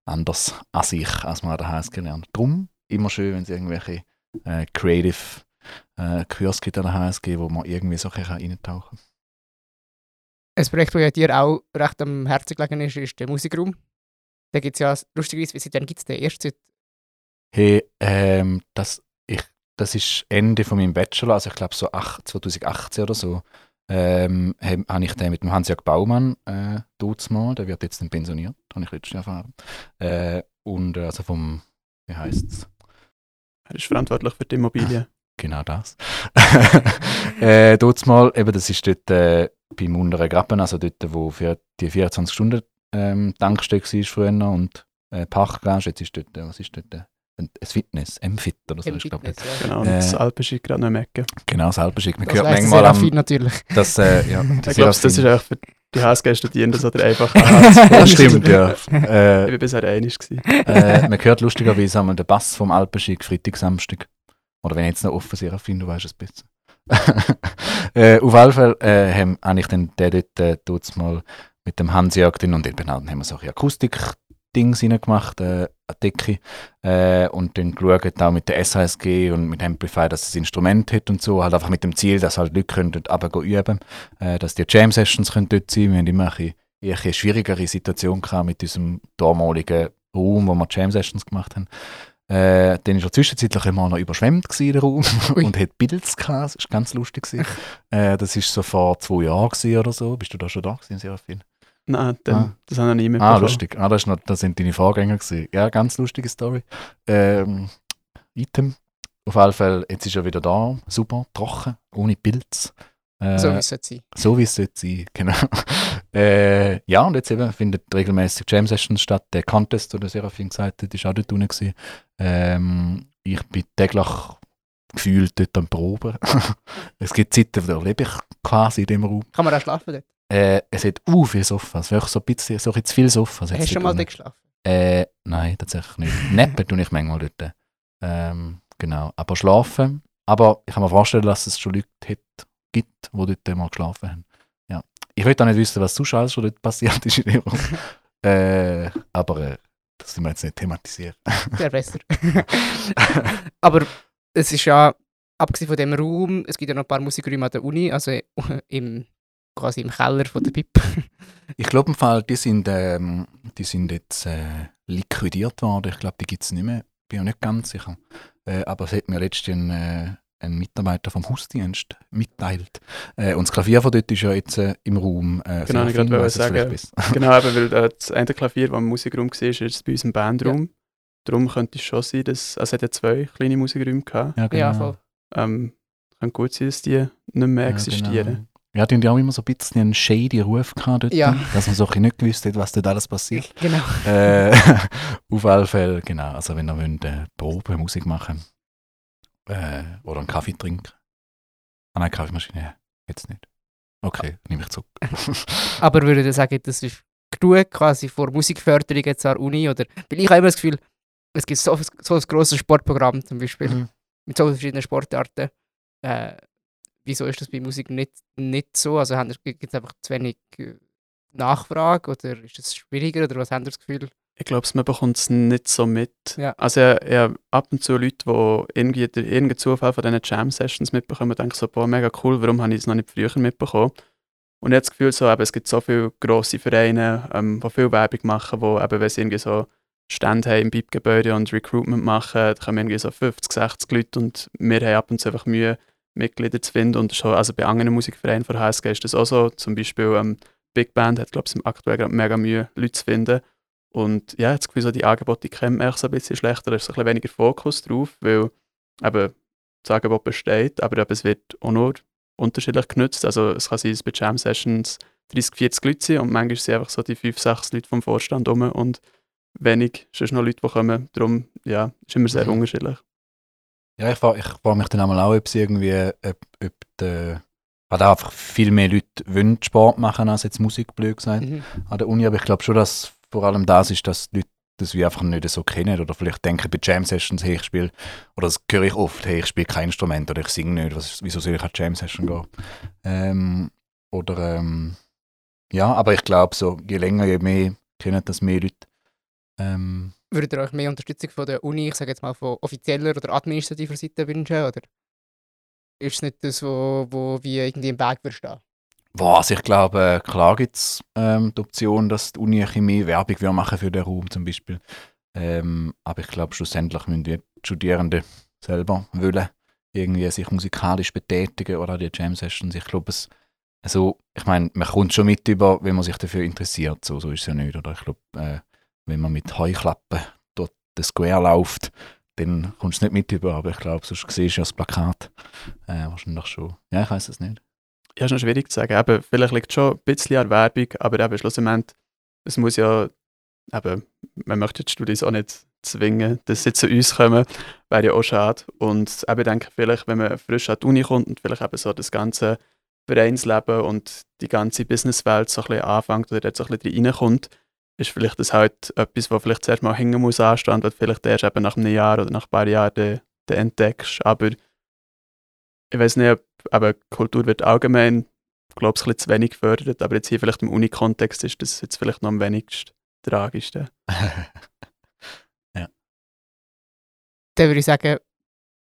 anders an sich, als man an der HSG lernt. Drum immer schön, wenn es irgendwelche äh, Creative äh, Kurs gibt an der HSG, wo man irgendwie so reintauchen kann. Ein Projekt, das ja dir auch recht am Herzen gelegen ist, ist der Musikraum. Da gibt es ja, lustigerweise, wie seitdem gibt es den erst seit... Hey, ähm, das, ich, das ist Ende von meinem Bachelor, also ich glaube so acht- 2018 oder so, ähm, habe hab ich den mit dem Hans-Jörg Baumann äh, mal, der wird jetzt pensioniert, habe ich letztes Jahr erfahren. Äh, und äh, also vom, wie heißt es? Er ist verantwortlich für die Immobilie. Genau das. äh, dort mal, eben, das ist dort äh, beim unteren Graben, also dort, wo für die 24 Stunden ähm, Tankstelle war früher und äh, Parkgarage, jetzt ist dort, äh, was ist dort, äh, ein Fitness, M-Fit oder so, ich. Fitness, ja. Genau, und Äh, das Alpen ist gerade noch im Ecke. Genau, das Alpenschick. Man Das hört manchmal am, natürlich. dass, äh, ja, Ich der glaube, das ist auch für die HSG-Studierenden so der einfache Das stimmt, ja. Ich äh, war bisher einig. äh, man hört lustigerweise einmal den Bass vom Alpenschick Freitag, Samstag. Oder wenn ich jetzt noch offen Serafin, du weißt es besser. äh, auf jeden Fall äh, habe ich dann den dort äh, mal mit dem Hans-Jörg drin und eben auch, dann haben wir so ein Akustik-Dings reingemacht, äh, eine Decke. Äh, und dann geschaut auch mit der SHSG und mit Amplify, dass es ein Instrument hat und so. Halt einfach mit dem Ziel, dass halt Leute können dort runter üben äh, dass die Jam-Sessions können dort sein Wir haben immer ein bisschen, eine schwierigere Situation gehabt mit unserem damaligen Raum, wo wir Jam-Sessions gemacht haben. Äh, dann war er zwischenzeitlich immer noch überschwemmt, gewesen, der Raum, Ui. und hat Pilz gehabt. Das war ganz lustig. gewesen. äh, das war so vor zwei Jahren oder so. Bist du da schon da gewesen, Serafin? Nein, dann, Ah. das haben wir nie Ah, mitbekommen. lustig. Ah, das, ist noch, das sind deine Vorgänger gewesen. Ja, ganz lustige Story. Ähm, Item. Auf jeden Fall, jetzt ist er wieder da. Super, trocken, ohne Pilz. Äh, So wie es sollte sein. so wie es sollte sein, genau. äh, ja, und jetzt eben findet regelmäßig Jam Sessions statt. Der Contest, den der Serafin gesagt hat, ist auch dort unten gewesen. Ähm, ich bin täglich gefühlt dort am Proben. es gibt Zeiten, da lebe ich quasi in dem Raum. Kann man auch schlafen dort? Äh, es hat u viel Sofas, wirklich so ein bisschen, so ein bisschen zu viel Sofas. Hast du schon mal dort geschlafen? Äh, nein, tatsächlich nicht. Neppen tue ich manchmal dort. Ähm, genau. Aber schlafen. Aber ich kann mir vorstellen, dass es schon Leute hat, gibt, die dort mal geschlafen haben. Ja. Ich will auch nicht wissen, was sonst alles schon dort passiert ist in Raum. äh, aber äh, das sind wir jetzt nicht thematisieren. Wäre besser. Aber es ist ja, abgesehen von dem Raum, es gibt ja noch ein paar Musikräume an der Uni, also im, quasi im Keller von der BIP. Ich glaube im Fall, die sind, ähm, die sind jetzt äh, liquidiert worden. Ich glaube, die gibt es nicht mehr. Bin ja nicht ganz sicher. Äh, aber es hat mir letztens ein, äh, ein Mitarbeiter vom Hausdienst mitteilt. Äh, und das Klavier von dort ist ja jetzt äh, im Raum. Äh, Genau, ich es sagen. genau, eben, weil äh, das eine Klavier, das im Musikraum war, ist jetzt bei uns im Bandraum. Darum könnte es schon sein, dass also es hat ja zwei kleine Musikräume gehabt. Ja, genau. Ja, voll. Ähm, kann gut sein, dass die nicht mehr Ja, existieren. Ja, die haben ja auch immer so ein bisschen einen shady Ruf gehabt dort, Ja. dass man so ein nicht gewusst hat, was dort alles passiert. Genau. äh, auf alle Fälle, genau. Also wenn ihr wollt, äh, Probe, Musik machen äh, oder einen Kaffee trinken. Ah nein, Kaffeemaschine, jetzt nicht. Okay, nehme ich zurück. Aber würde ich sagen, das ist genug quasi vor Musikförderung jetzt an der Uni? Oder, weil ich habe immer das Gefühl, es gibt so, so ein grosses Sportprogramm zum Beispiel, Mhm. mit so verschiedenen Sportarten. Äh, wieso ist das bei Musik nicht, nicht so? Also gibt es einfach zu wenig äh, Nachfrage oder ist es schwieriger oder was haben Sie das Gefühl? Ich glaube, man bekommt es nicht so mit. Ja. Also ich, ich habe ab und zu Leute, die irgendwie durch irgendeinen Zufall von diesen Jam-Sessions mitbekommen, denken so, boah, mega cool, warum habe ich es noch nicht früher mitbekommen? Und ich habe das Gefühl, so, eben, es gibt so viele grosse Vereine, ähm, die viel Werbung machen, wo eben, wenn sie irgendwie so Stände haben im BIP-Gebäude und Recruitment machen, da kommen irgendwie so 50, 60 Leute und wir haben ab und zu einfach Mühe, Mitglieder zu finden. Und schon, also bei anderen Musikvereinen von HSG ist das auch so. Zum Beispiel ähm, Big Band hat, glaube ich, aktuell gerade mega Mühe, Leute zu finden. Und ja, jetzt Gefühl, so die Angebote die kennt man so ein bisschen schlechter, da ist ein bisschen weniger Fokus drauf, weil eben das Angebot besteht, aber eben, es wird auch nur unterschiedlich genutzt. Also es kann sein, dass bei Jam Sessions 30, 40 Leute sind und manchmal sind einfach so die 5, 6 Leute vom Vorstand rum und wenig, sonst noch Leute, die kommen. Darum, ja, ist immer sehr Mhm. unterschiedlich. Ja, ich frage ich frag mich dann auch, ob es irgendwie, ob, ob der, hat auch einfach viel mehr Leute wollen Sport machen als jetzt Musik, blöd gesagt, Mhm. an der Uni. Aber ich glaube schon, dass vor allem das ist, dass die Leute das wie einfach nicht so kennen oder vielleicht denken bei Jam Sessions, hey, ich spiele, oder das höre ich oft, hey, ich spiele kein Instrument oder ich singe nicht, was, wieso soll ich an Jam Session gehen? Ähm, oder, ähm, ja, aber ich glaube so, je länger, je mehr kennen das mehr Leute. Ähm, Würdet ihr euch mehr Unterstützung von der Uni, ich sage jetzt mal von offizieller oder administrativer Seite wünschen? Oder ist es nicht das, wo, wo wie irgendwie im Weg stehen? Was, ich glaube, äh, klar gibt es ähm, die Option, dass die Uni ein mehr Werbung machen für den Raum zum Beispiel. Ähm, aber ich glaube, schlussendlich müssen die Studierenden selber wollen irgendwie sich musikalisch betätigen oder die Jam Sessions. Ich glaube, also, ich meine, man kommt schon mit über, wenn man sich dafür interessiert. So, so ist es ja nicht. Oder ich glaube, äh, wenn man mit Heuklappen dort den Square läuft, dann kommst du es nicht mit über. Aber ich glaube, sonst siehst du ja das Plakat. Äh, wahrscheinlich schon. Ja, ich weiß es nicht. Ja, ist noch schwierig zu sagen. Eben, vielleicht liegt schon ein bisschen an Werbung, aber eben schlussendlich, es muss ja, eben, man möchte die Studis auch nicht zwingen, dass sie zu uns kommen, wäre ja auch schade. Und eben denke ich, vielleicht, wenn man frisch an die Uni kommt und vielleicht eben so das ganze Vereinsleben und die ganze Businesswelt so ein bisschen anfängt oder dort so ein bisschen reinkommt, ist vielleicht das halt etwas, was vielleicht zuerst mal hängen muss anstehen und vielleicht erst eben nach einem Jahr oder nach ein paar Jahren dann, dann entdeckst. Aber ich weiß nicht, ob aber Kultur wird allgemein, glaube ich, ein bisschen zu wenig gefördert, aber jetzt hier vielleicht im Uni-Kontext ist das jetzt vielleicht noch am wenigsten tragischste. Dann würde ich sagen,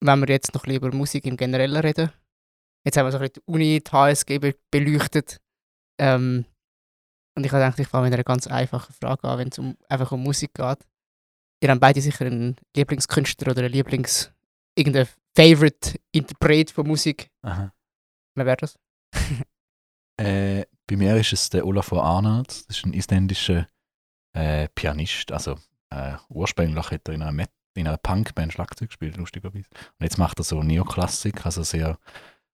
wenn wir jetzt noch ein bisschen über Musik im Generellen reden. Jetzt haben wir so ein bisschen die Uni, die HSG be beleuchtet. Ähm, und ich habe gedacht, ich fange mit einer ganz einfachen Frage an, wenn es um, einfach um Musik geht. Ihr habt beide sicher einen Lieblingskünstler oder einen Lieblings... irgendeinen Favorite-Interpret von Musik. Aha. Wer wäre das? Äh, bei mir ist es der Olafur Arnold. Das ist ein isländischer äh, Pianist. Also äh, ursprünglich hat er in einer, Met in einer Punkband Schlagzeug gespielt, lustigerweise. Und jetzt macht er so Neoklassik, also sehr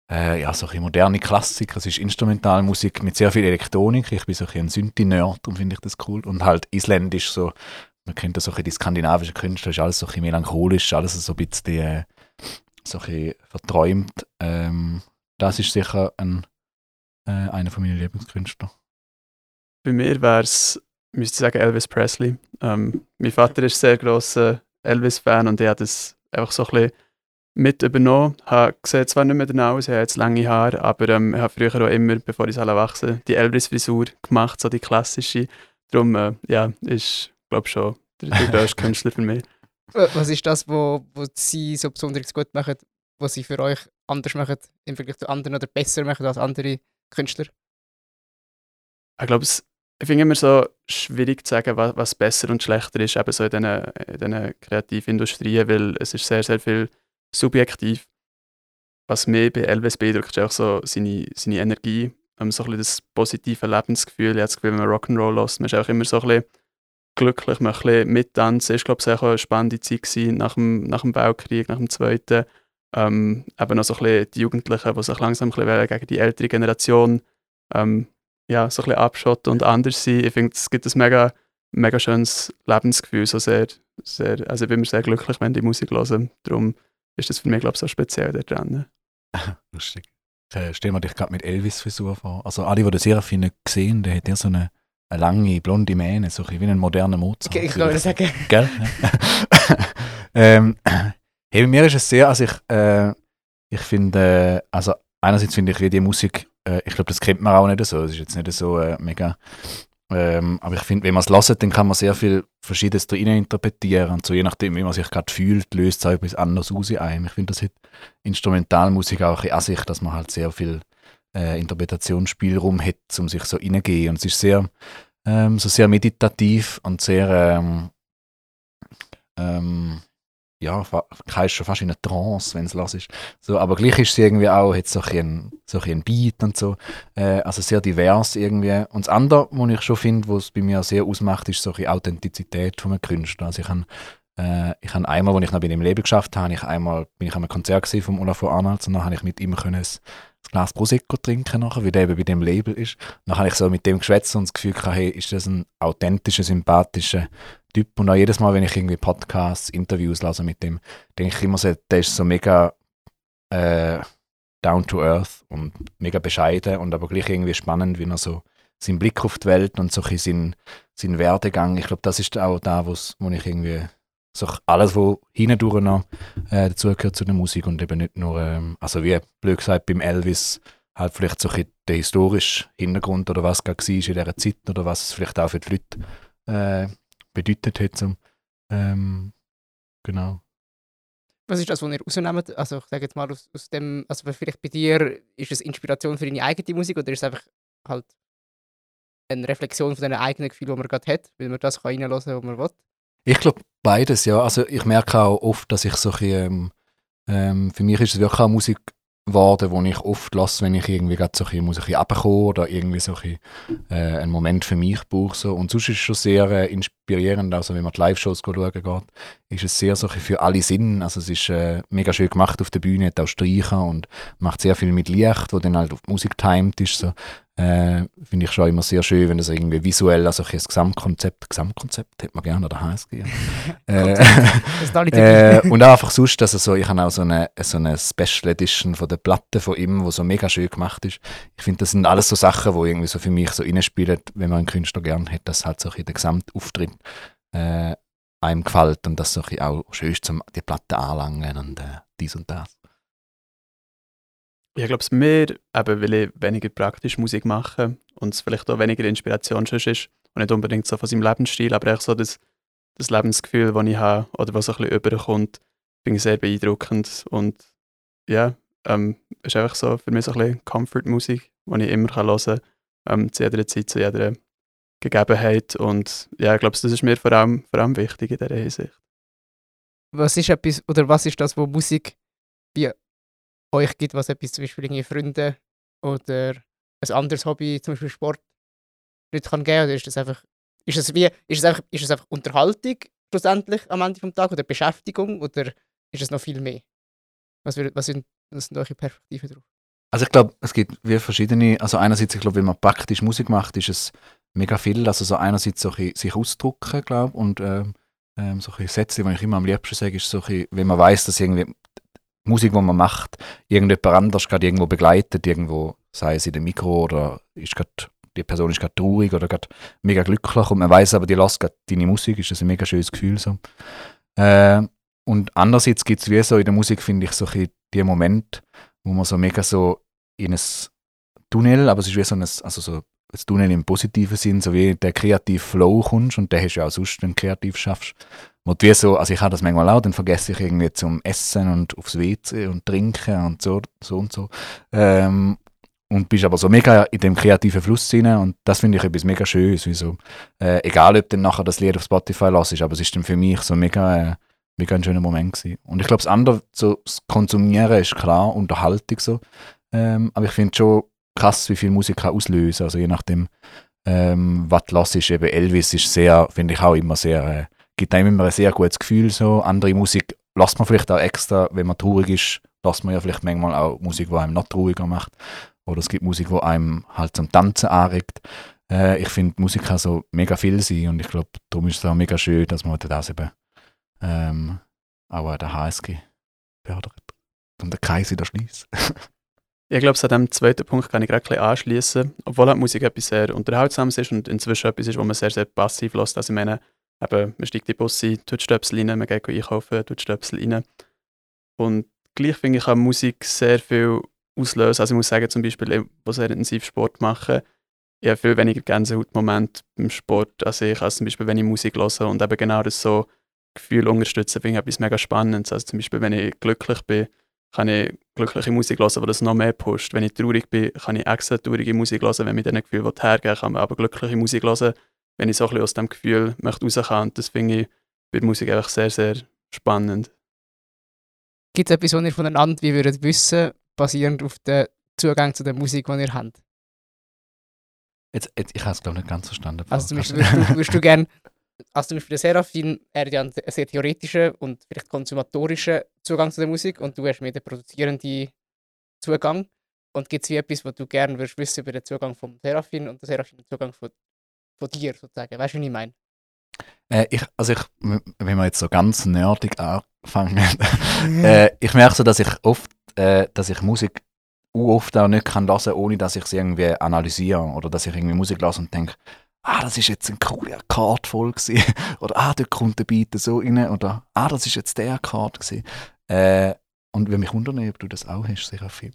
äh, ja, so ein moderne Klassik. Es ist Instrumentalmusik mit sehr viel Elektronik. Ich bin so ein, ein Synthi-Nerd und finde ich das cool. Und halt isländisch so, man kennt das so die skandinavischen Künstler, ist alles so ein melancholisch, alles so ein bisschen, äh, so ein verträumt. Ähm, das ist sicher ein äh, einer von meinen Lieblingskünstler. Bei mir wäre es, müsste ich sagen, Elvis Presley. Ähm, mein Vater ist sehr grosser Elvis-Fan und er hat das einfach so ein bisschen mit übernommen. Ich sehe zwar nicht mehr danach aus, ich habe jetzt lange Haare, aber ähm, ich habe früher auch immer, bevor ich alle wachse, die Elvis-Frisur gemacht, so die klassische. Darum, äh, ja, ist, glaube ich, schon der, der grösste Künstler für mich. Was ist das, wo, wo sie so besonders gut machen, was sie für euch anders machen im Vergleich zu anderen oder besser machen als andere Künstler? Ich glaube, es ich finde immer so schwierig zu sagen, was, was besser und schlechter ist, eben so in diesen, in diesen Kreativindustrien, weil es ist sehr, sehr viel subjektiv. Was mich bei Elvis beeindruckt, ist auch so seine, seine Energie, so ein bisschen das positive Lebensgefühl. Ich habe das Gefühl, wenn man Rock'n'Roll lässt, man ist auch immer so ein bisschen glücklich, man ein mittanzen. Es war, glaube ich, auch eine spannende Zeit nach dem, nach dem Weltkrieg, nach dem Zweiten. Ähm, eben noch so ein bisschen die Jugendlichen, die sich langsam ein bisschen gegen die ältere Generation ähm, ja, so ein bisschen abschotten und anders sein. Ich finde, es gibt ein mega, mega schönes Lebensgefühl. So sehr, sehr, also ich bin mir sehr glücklich, wenn die Musik höre. Darum ist das für mich, glaube ich, so speziell da dran. Lustig. Äh, stell mir dich gerade mit Elvis-Frisur vor. Also alle, die den Serafin nicht gesehen der hat ja so eine, eine lange, blonde Mähne, so ein bisschen wie ein moderner Mozart. Ich nur sagen, Gell? Ähm, hey, bei mir ist es sehr, also ich, äh, ich finde, äh, also einerseits finde ich, wie die Musik, äh, ich glaube, das kennt man auch nicht so, es ist jetzt nicht so äh, mega Ähm, aber ich finde, wenn man es hört, dann kann man sehr viel Verschiedenes drin interpretieren. Und so je nachdem, wie man sich gerade fühlt, löst es auch etwas anderes aus einem. Ich finde, das hat Instrumentalmusik auch ein an sich, dass man halt sehr viel äh, Interpretationsspielraum hat, um sich so reingehen. Und es ist sehr, ähm, so sehr meditativ und sehr, ähm, ähm, ja, kannst schon fast in einer Trance, wenn es los ist. So, aber gleich ist es irgendwie auch, hat so ein, so ein Beat und so. Äh, also sehr divers irgendwie. Und das andere, was ich schon finde, was bei mir sehr ausmacht, ist so eine Authentizität von einem Künstler. Also ich habe äh, ich habe einmal, als ich noch bei ihm Leben geschafft habe, ich einmal, bin ich an einem Konzert von Olaf Arnolds und dann habe ich mit ihm können ein, ein Glas Prosecco trinken nachher, weil der eben bei dem Label ist. Dann habe ich so mit dem geschwätzt und das Gefühl gehabt, hey, ist das ein authentischer, sympathischer Typ. Und auch jedes Mal, wenn ich irgendwie Podcasts, Interviews lese mit dem, denke ich immer so, der ist so mega äh, down to earth und mega bescheiden und aber gleich irgendwie spannend, wie er so seinen Blick auf die Welt und so sein, sein Werdegang, ich glaube, das ist auch da, wo ich irgendwie so alles, was hindurch noch äh, dazugehört zu der Musik und eben nicht nur, ähm, also wie blöd gesagt beim Elvis, halt vielleicht so ein der historische Hintergrund oder was gerade war in dieser Zeit oder was es vielleicht auch für die Leute äh, bedeutet hat. So. Ähm, genau. Was ist das, was ihr rausnehmt? Also ich sage jetzt mal aus, aus dem, also vielleicht bei dir, ist es Inspiration für deine eigene Musik oder ist es einfach halt eine Reflexion von deinen eigenen Gefühlen, die man gerade hat, weil man das kann reinhören kann, was man will? Ich glaube beides, ja. Also ich merke auch oft, dass ich so ähm, ähm, für mich ist es wirklich auch Musik geworden, wo ich oft lasse, wenn ich irgendwie gerade so ein bisschen runterkommen oder irgendwie so ein äh, einen Moment für mich brauche. So. Und sonst ist es schon sehr äh, inspirierend, also wenn man die Live-Shows schauen geht, ist es sehr so für alle Sinn. Also es ist äh, mega schön gemacht auf der Bühne, hat auch Streicher und macht sehr viel mit Licht, wo dann halt auf die Musik timed ist. So. Äh, Finde ich schon immer sehr schön, wenn es irgendwie visuell, also ein Gesamtkonzept, Gesamtkonzept hätte man gerne an der HSG. äh, äh, und auch einfach sonst, also so, ich habe auch so eine, so eine Special Edition von der Platte von ihm, die so mega schön gemacht ist. Ich finde, das sind alles so Sachen, die irgendwie so für mich so reinspielen, wenn man einen Künstler gerne hat, dass halt so ein der Gesamtauftritt äh, einem gefällt und dass so auch schön ist, um die Platte anlangen und äh, dies und das. Ich glaube, es mir, eben, weil ich weniger praktisch Musik mache und es vielleicht auch weniger Inspiration ist und nicht unbedingt so von seinem Lebensstil, aber auch so das, das Lebensgefühl, das ich habe oder was so ein bisschen überkommt, finde ich sehr beeindruckend und ja, ähm, ist einfach so für mich so ein bisschen Comfort-Musik, die ich immer hören kann, ähm, zu jeder Zeit, zu jeder Gegebenheit und ja, ich glaube, das ist mir vor allem, vor allem wichtig in dieser Hinsicht. Was ist etwas, oder was ist das, wo Musik wie euch gibt, was etwas zum Beispiel irgendwie Freunde oder ein anderes Hobby, zum Beispiel Sport, nicht kann geben? Oder ist das einfach, ist es wie, ist es einfach, ist es einfach Unterhaltung schlussendlich am Ende des Tages oder Beschäftigung oder ist es noch viel mehr? Was, was, sind, was sind eure Perspektiven darauf? Also ich glaube, es gibt wie verschiedene, also einerseits, ich glaube, wenn man praktisch Musik macht, ist es mega viel, also so einerseits so ein sich ausdrucken, glaube und ähm, ähm, so Sätze, die ich immer am liebsten sage, ist so ein, wenn man weiß, dass irgendwie Musik, die man macht, irgendjemand anders gerade irgendwo begleitet, irgendwo, sei es in dem Mikro oder ist grad, die Person ist gerade traurig oder gerade mega glücklich und man weiß aber, die lässt gerade deine Musik, ist das ein mega schönes Gefühl. So. Äh, und andererseits gibt es wie so in der Musik, finde ich, so die Momente, wo man so mega so in ein Tunnel, aber es ist wie so ein, also so ein Tunnel im positiven Sinn, so wie der kreative Flow kommst und der hast du ja auch sonst, wenn du kreativ schaffst, und wie so, also ich habe das manchmal auch, dann vergesse ich irgendwie zum Essen und aufs WC und Trinken und so, so und so. Ähm, und bist aber so mega in dem kreativen Fluss drin und das finde ich etwas mega Schönes. Wie so, äh, egal, ob dann nachher das Lied auf Spotify ist, aber es ist dann für mich so mega, äh, mega ein schöner Moment gewesen. Und ich glaube, das andere, so das Konsumieren ist klar, Unterhaltung so. Ähm, aber ich finde schon krass, wie viel Musik kann auslösen. Also je nachdem, ähm, was du hörst, eben Elvis ist sehr, finde ich auch immer sehr äh, gibt einem immer ein sehr gutes Gefühl. So. Andere Musik lässt man vielleicht auch extra, wenn man traurig ist, lässt man ja vielleicht manchmal auch Musik, die einem noch trauriger macht. Oder es gibt Musik, die einem halt zum Tanzen anregt. Äh, ich finde, Musik kann so mega viel sein und ich glaube, darum ist es auch mega schön, dass man das eben ähm, auch der HSG fördert und der Kreis wieder schließt. ich glaube, an diesem zweiten Punkt kann ich gerade anschließen. Obwohl halt Musik etwas sehr Unterhaltsames ist und inzwischen etwas ist, wo man sehr, sehr passiv lässt. Also ich meine, eben, man steigt in den Bus ein, tut Stöpsel rein, man geht einkaufen, tut Stöpsel rein. Und gleich finde ich, kann Musik sehr viel auslösen. Also ich muss sagen, zum Beispiel, die sehr intensiv Sport machen, ich habe viel weniger Gänsehautmomente beim Sport als ich, als zum Beispiel, wenn ich Musik höre und eben genau das so Gefühl unterstützen, finde ich etwas mega Spannendes. Also zum Beispiel, wenn ich glücklich bin, kann ich glückliche Musik hören, die das noch mehr pusht. Wenn ich traurig bin, kann ich extra traurige Musik hören, wenn mir diesen Gefühl hergeben kann man aber glückliche Musik hören, wenn ich so ein bisschen aus dem Gefühl möchte raus kann. Und das finde ich bei der Musik einfach sehr, sehr spannend. Gibt es etwas, was ihr voneinander wie würdet wissen, basierend auf den Zugang zu der Musik, die ihr habt? Jetzt, jetzt, ich habe es, glaube ich, nicht ganz verstanden. Also zum Beispiel würdest du, würdest du gerne, also zum Beispiel der Serafin, er hat ja einen sehr theoretischen und vielleicht konsumatorischen Zugang zu der Musik und du hast mehr den produzierenden Zugang. Und gibt es wie etwas, was du gerne würdest wissen über den Zugang vom Serafin und den Serafin Zugang von, von dir sozusagen? Weißt du, was ich meine? Äh, ich, also ich, wenn wir jetzt so ganz nerdig anfangen, äh, ich merke so, dass ich oft, äh, dass ich Musik oft auch nicht kann hören, ohne dass ich sie irgendwie analysiere oder dass ich irgendwie Musik lasse und denke, ah, das ist jetzt ein cooler Akkord voll gewesen. oder ah, dort kommt der Beat so rein oder ah, das ist jetzt der Akkord gewesen. Äh, und würde mich wundern, ob du das auch hast, sicher viel.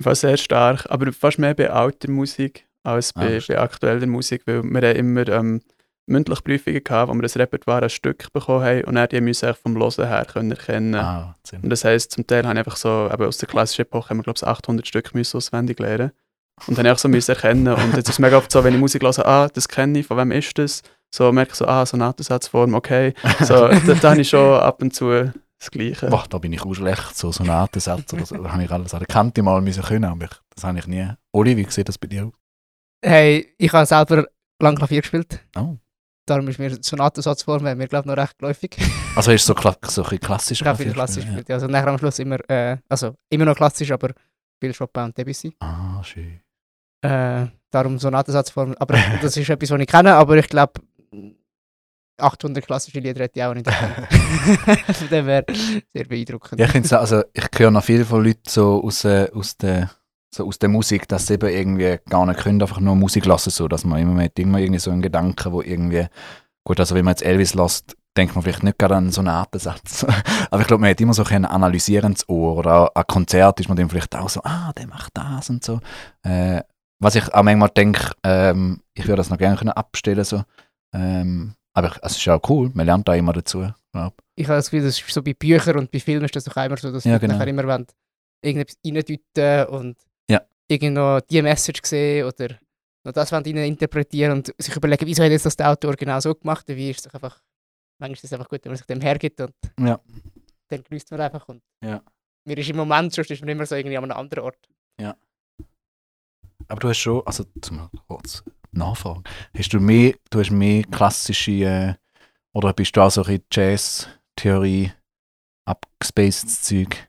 Fast sehr stark, aber fast mehr bei alter Musik als bei, Ah, bei aktueller Musik, weil wir haben immer ähm, mündliche Prüfungen gehabt, wo wir ein Repertoire ein Stück bekommen haben und dann die müssen vom Hören her können erkennen. ah, Und das heisst, zum Teil habe ich einfach so, eben aus der klassischen Epoche haben wir glaube ich 800 Stück müssen auswendig lernen. Und dann habe ich auch so müssen erkennen und jetzt ist es mega oft so, wenn ich Musik höre, ah, das kenne ich, von wem ist das? So merke ich so, ah, Sonatensatzform, okay. So, da, da habe ich schon ab und zu das Gleiche. Boah, da bin ich auch schlecht, so Sonatensätze oder so, da habe ich alles an der Kante mal müssen können, aber ich, das habe ich nie. Oli, wie sieht das bei dir aus? Hey, ich habe selber lang Klavier gespielt. Oh. Darum ist mir Sonatensatzform mir, glaube ich, noch recht geläufig. Also ist so, kla so ein klassisch? Ich habe viel Klavier klassisch gespielt. Ja. Also nachher am Schluss immer, äh, also immer noch klassisch, aber viel Chopin und Debussy. Ah, schön. Äh, darum Sonatensatzform. Aber das ist etwas, was ich kenne, aber ich glaube, 800 klassische Lieder hätte ich auch nicht dem wäre sehr beeindruckend. Ja, ich finde also ich höre noch viel von Leuten so aus, äh, aus der so aus der Musik, dass sie eben irgendwie gar nicht können, einfach nur Musik lassen, so, dass man immer mehr immer irgendwie so einen Gedanken, wo irgendwie, gut, also wenn man jetzt Elvis lässt, denkt man vielleicht nicht gerade an so einen Atensatz. Aber ich glaube, man hat immer so ein analysierendes Ohr oder auch an Konzert ist man dann vielleicht auch so, ah, der macht das und so. Äh, was ich auch manchmal denke, ähm, ich würde das noch gerne können abstellen so. Ähm, aber es ist ja auch cool, man lernt da immer dazu. glaub. Ich habe das Gefühl, das ist so bei Büchern und bei Filmen ist das doch immer so, dass Ja, genau. nachher immer wollen, irgendetwas reindeuten und Ja. irgendwie noch die Message sehen oder noch das wollen interpretieren und sich überlegen, wieso hat jetzt das der Autor genau so gemacht, wie ist es doch einfach, manchmal ist es einfach gut, wenn man sich dem hergibt und Ja. dann genießt man einfach und Ja. mir ist im Moment, sonst ist man immer so irgendwie an einem anderen Ort. Aber du hast schon, also zum kurz nachfragen, hast du mehr, du hast mehr klassische äh, oder bist du auch so ein Jazz-Theorie abgespaced Zeug?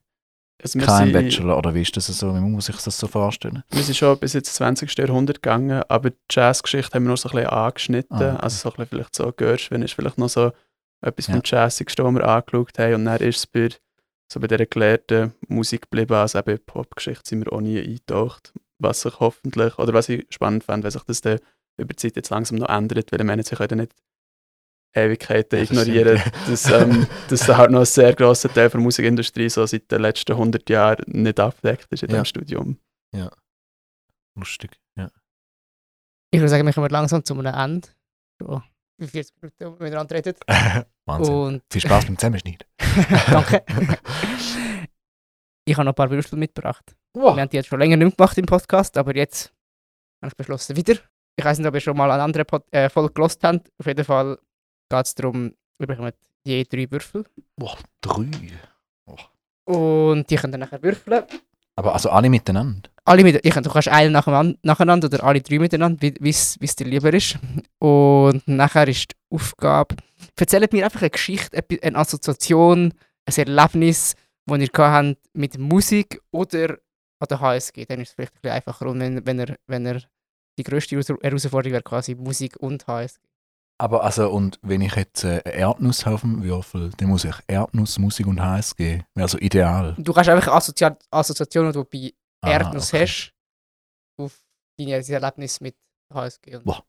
Also Kein Bachelor oder wie ist das so? Wie muss sich das so vorstellen? wir sind schon bis jetzt 20. Jahrhundert gegangen, aber die Jazzgeschichte haben wir nur so ein bisschen angeschnitten. Ah, okay. Also so ein bisschen vielleicht so Gershwin ist vielleicht noch so etwas Ja. vom Jazzigsten, was wir angeschaut haben. Und dann ist es bei, so bei dieser gelehrten Musik geblieben. Also eben Popgeschichte sind wir auch nie eingetaucht. Was sich hoffentlich, oder was ich spannend fand, wenn sich das dann über die Zeit jetzt langsam noch ändert, weil ich meine, sie können nicht Ewigkeiten Ja, das ignorieren, dass, ähm, dass da halt noch ein sehr grosser Teil der Musikindustrie so seit den letzten 100 Jahren nicht abgedeckt ist in Ja. diesem Studium. Lustig, ja. Ich würde sagen, wir kommen langsam zu einem Ende. So, wie 40 Minuten miteinander redet. Wahnsinn. Und Viel Spaß beim Zusammenschneiden. danke. ich habe noch ein paar Würstel mitgebracht. Wow. Wir haben die jetzt schon länger nicht gemacht im Podcast, aber jetzt habe ich beschlossen, wieder. Ich weiß nicht, ob ihr schon mal eine andere Pod äh, Folge gelost habt. Auf jeden Fall geht es darum, wir bekommen je drei Würfel. Wow, drei. Und die könnt ihr nachher würfeln. Aber also alle miteinander. Alle mit, ich, du kannst einen nacheinander, oder alle drei miteinander, wie es dir lieber ist. Und nachher ist die Aufgabe, erzählt mir einfach eine Geschichte, eine Assoziation, ein Erlebnis, das ihr gehabt habt mit Musik oder an der HSG. Dann ist es vielleicht ein bisschen einfacher. Und wenn, wenn, er, wenn er die Heraus- Herausforderung wäre quasi Musik und HSG. Aber also, und wenn ich jetzt äh, eine Erdnuss dem Würfel, dann muss ich Erdnuss, Musik und HSG. Wäre so ideal. Du kannst einfach Assozi Assoziationen, die du bei Ah, Erdnuss okay. hast, auf deine dein Erlebnis mit HSG. Und Wow.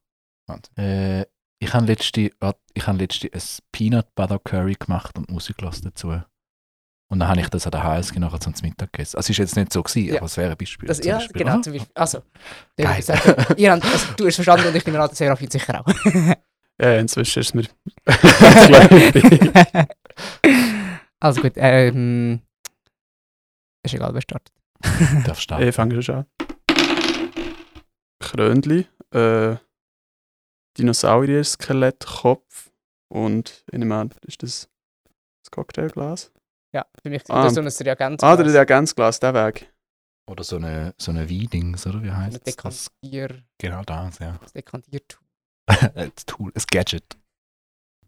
Äh, ich habe letzte, warte, ich habe letzte ein Peanut Butter Curry gemacht und Musik gelassen dazu. Und dann habe ich das an der HSG nachher zum Mittag gegessen. Also es war jetzt nicht so, gewesen, Ja. aber es wäre ein Beispiel. Das, ja, Beispiel. genau. Zum Beispiel. Also, Geil. ich sagen, ihr habt, also, du hast verstanden und ich nehme an, der Serafin sicher auch. Ja, inzwischen ist mir gleich. also gut, ähm, ist egal, wer startet. Darfst starten. Ich fange schon an. Krönli, äh, Dinosaurier-Skelett, Kopf und ich nehme an, ist das das Cocktailglas? Ja, für mich Ah. das so ein Reagenz. Ah, der Reagenzglas, der Weg. Oder so eine, so eine Weidings, oder wie heißt das? das? Dekantier, Genau das, ja. das Dekantiertool. ein Tool, ein Gadget.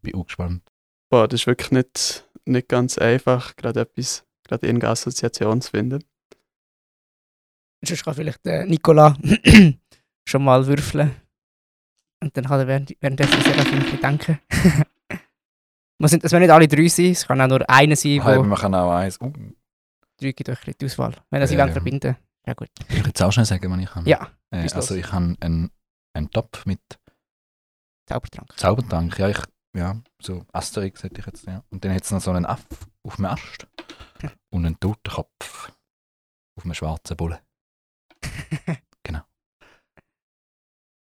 Bin auch gespannt. Boah, das ist wirklich nicht, nicht ganz einfach, gerade etwas, gerade irgendeine Assoziation zu finden. Sonst kann vielleicht der Nicola schon mal würfeln. Und dann kann er während, währenddessen ein bisschen denken. Man sind, es werden nicht alle drei sein, es kann auch nur einer sein, Hey, wo wir können auch eins. Uh, drei gibt euch die Auswahl. Wenn ihr sie ja. verbinden ja gut. ich jetzt auch schnell sagen, was ich kann? Ja, Äh, also los. ich habe einen, einen Topf mit Zaubertrank. Zaubertrank. Ja, ich, ja, so Asterix hätte ich jetzt, ja. Und dann hat es noch so einen Aff auf dem Ast und einen Totenkopf auf einem schwarzen Bullen.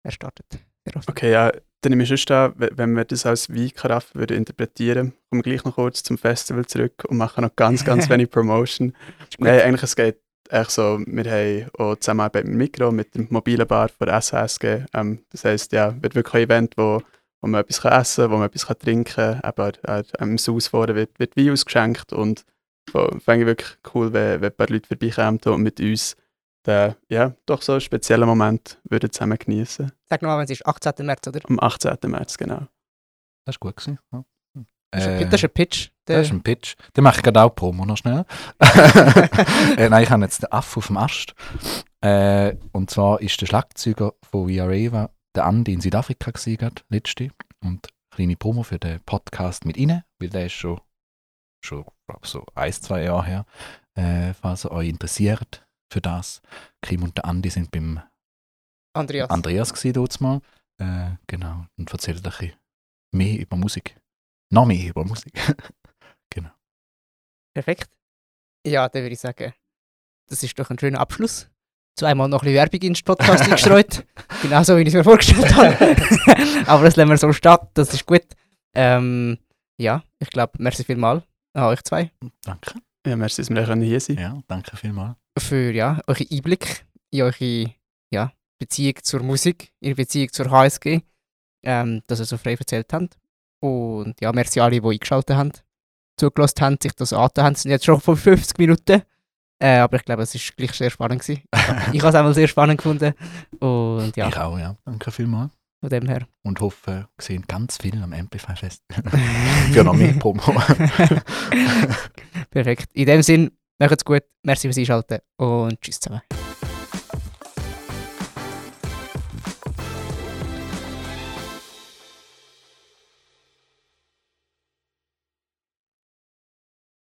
Wer startet? Serafin. Okay, ja, dann nehme ich sonst wenn wir das als Weinkaraffe würden interpretieren, kommen wir gleich noch kurz zum Festival zurück und machen noch ganz, ganz wenig Promotion. Nein, eigentlich es geht echt so, wir haben auch Zusammenarbeit mit Mikro, mit dem mobilen Bar von der SHSG. Ähm, das heisst, ja, wird wirklich ein Event, wo, wo man etwas kann essen kann, wo man etwas kann trinken kann. Aber äh, am Haus vorne wird, wird Wein ausgeschenkt und fände ich wirklich cool, wenn, wenn ein paar Leute vorbeikommen und mit uns den, ja, doch so einen speziellen Moment würden zusammen genießen. Sag nochmal, wenn es ist 18. März, oder? Am 18. März, genau. Das war gut. Gewesen. Ja. Das ist ein- Äh, das ist ein Pitch. Der, Das ist ein Pitch. Den mache ich gerade auch Promo noch schnell. äh, nein, ich habe jetzt den Aff auf dem Ast. Äh, und zwar ist der Schlagzeuger von We Are Eva, der Andi in Südafrika gewesen, gerade, letzte. Und kleine Promo für den Podcast mit Ihnen, weil der ist schon, schon glaub, so ein, zwei Jahre her. Äh, falls ihr euch interessiert für das. Kim und der Andi sind beim Andreas. Andreas gewesen dort mal. Äh, genau. Und erzählt ein bisschen mehr über Musik. Noch mehr über Musik. Perfekt. Ja, dann würde ich sagen, das ist doch ein schöner Abschluss. Zweimal noch ein bisschen Werbung in den Podcast eingestreut. Genauso, wie ich es mir vorgestellt habe. Aber das lassen wir so stehen, das ist gut. Ähm, ja, ich glaube, merci vielmal an euch zwei Danke. Ja, merci, dass wir hier sein Ja, danke vielmals. für ja, euren Einblick in eure ja, Beziehung zur Musik, ihre Beziehung zur HSG, ähm, dass ihr so frei erzählt habt. Und ja, merci alle, die eingeschaltet haben, zugelassen haben, sich das angetan haben. Es sind jetzt schon vor 50 Minuten. Äh, aber ich glaube, es ist gleich sehr spannend gewesen. Ich habe es einmal sehr spannend gefunden. Und ja, Ich auch, ja. Danke vielmals. Von dem her. Und hoffe, wir sehen ganz viel am Amplify Fest. Für noch mehr Promo. Perfekt. In dem Sinn, macht's gut. Merci fürs Einschalten und tschüss zusammen.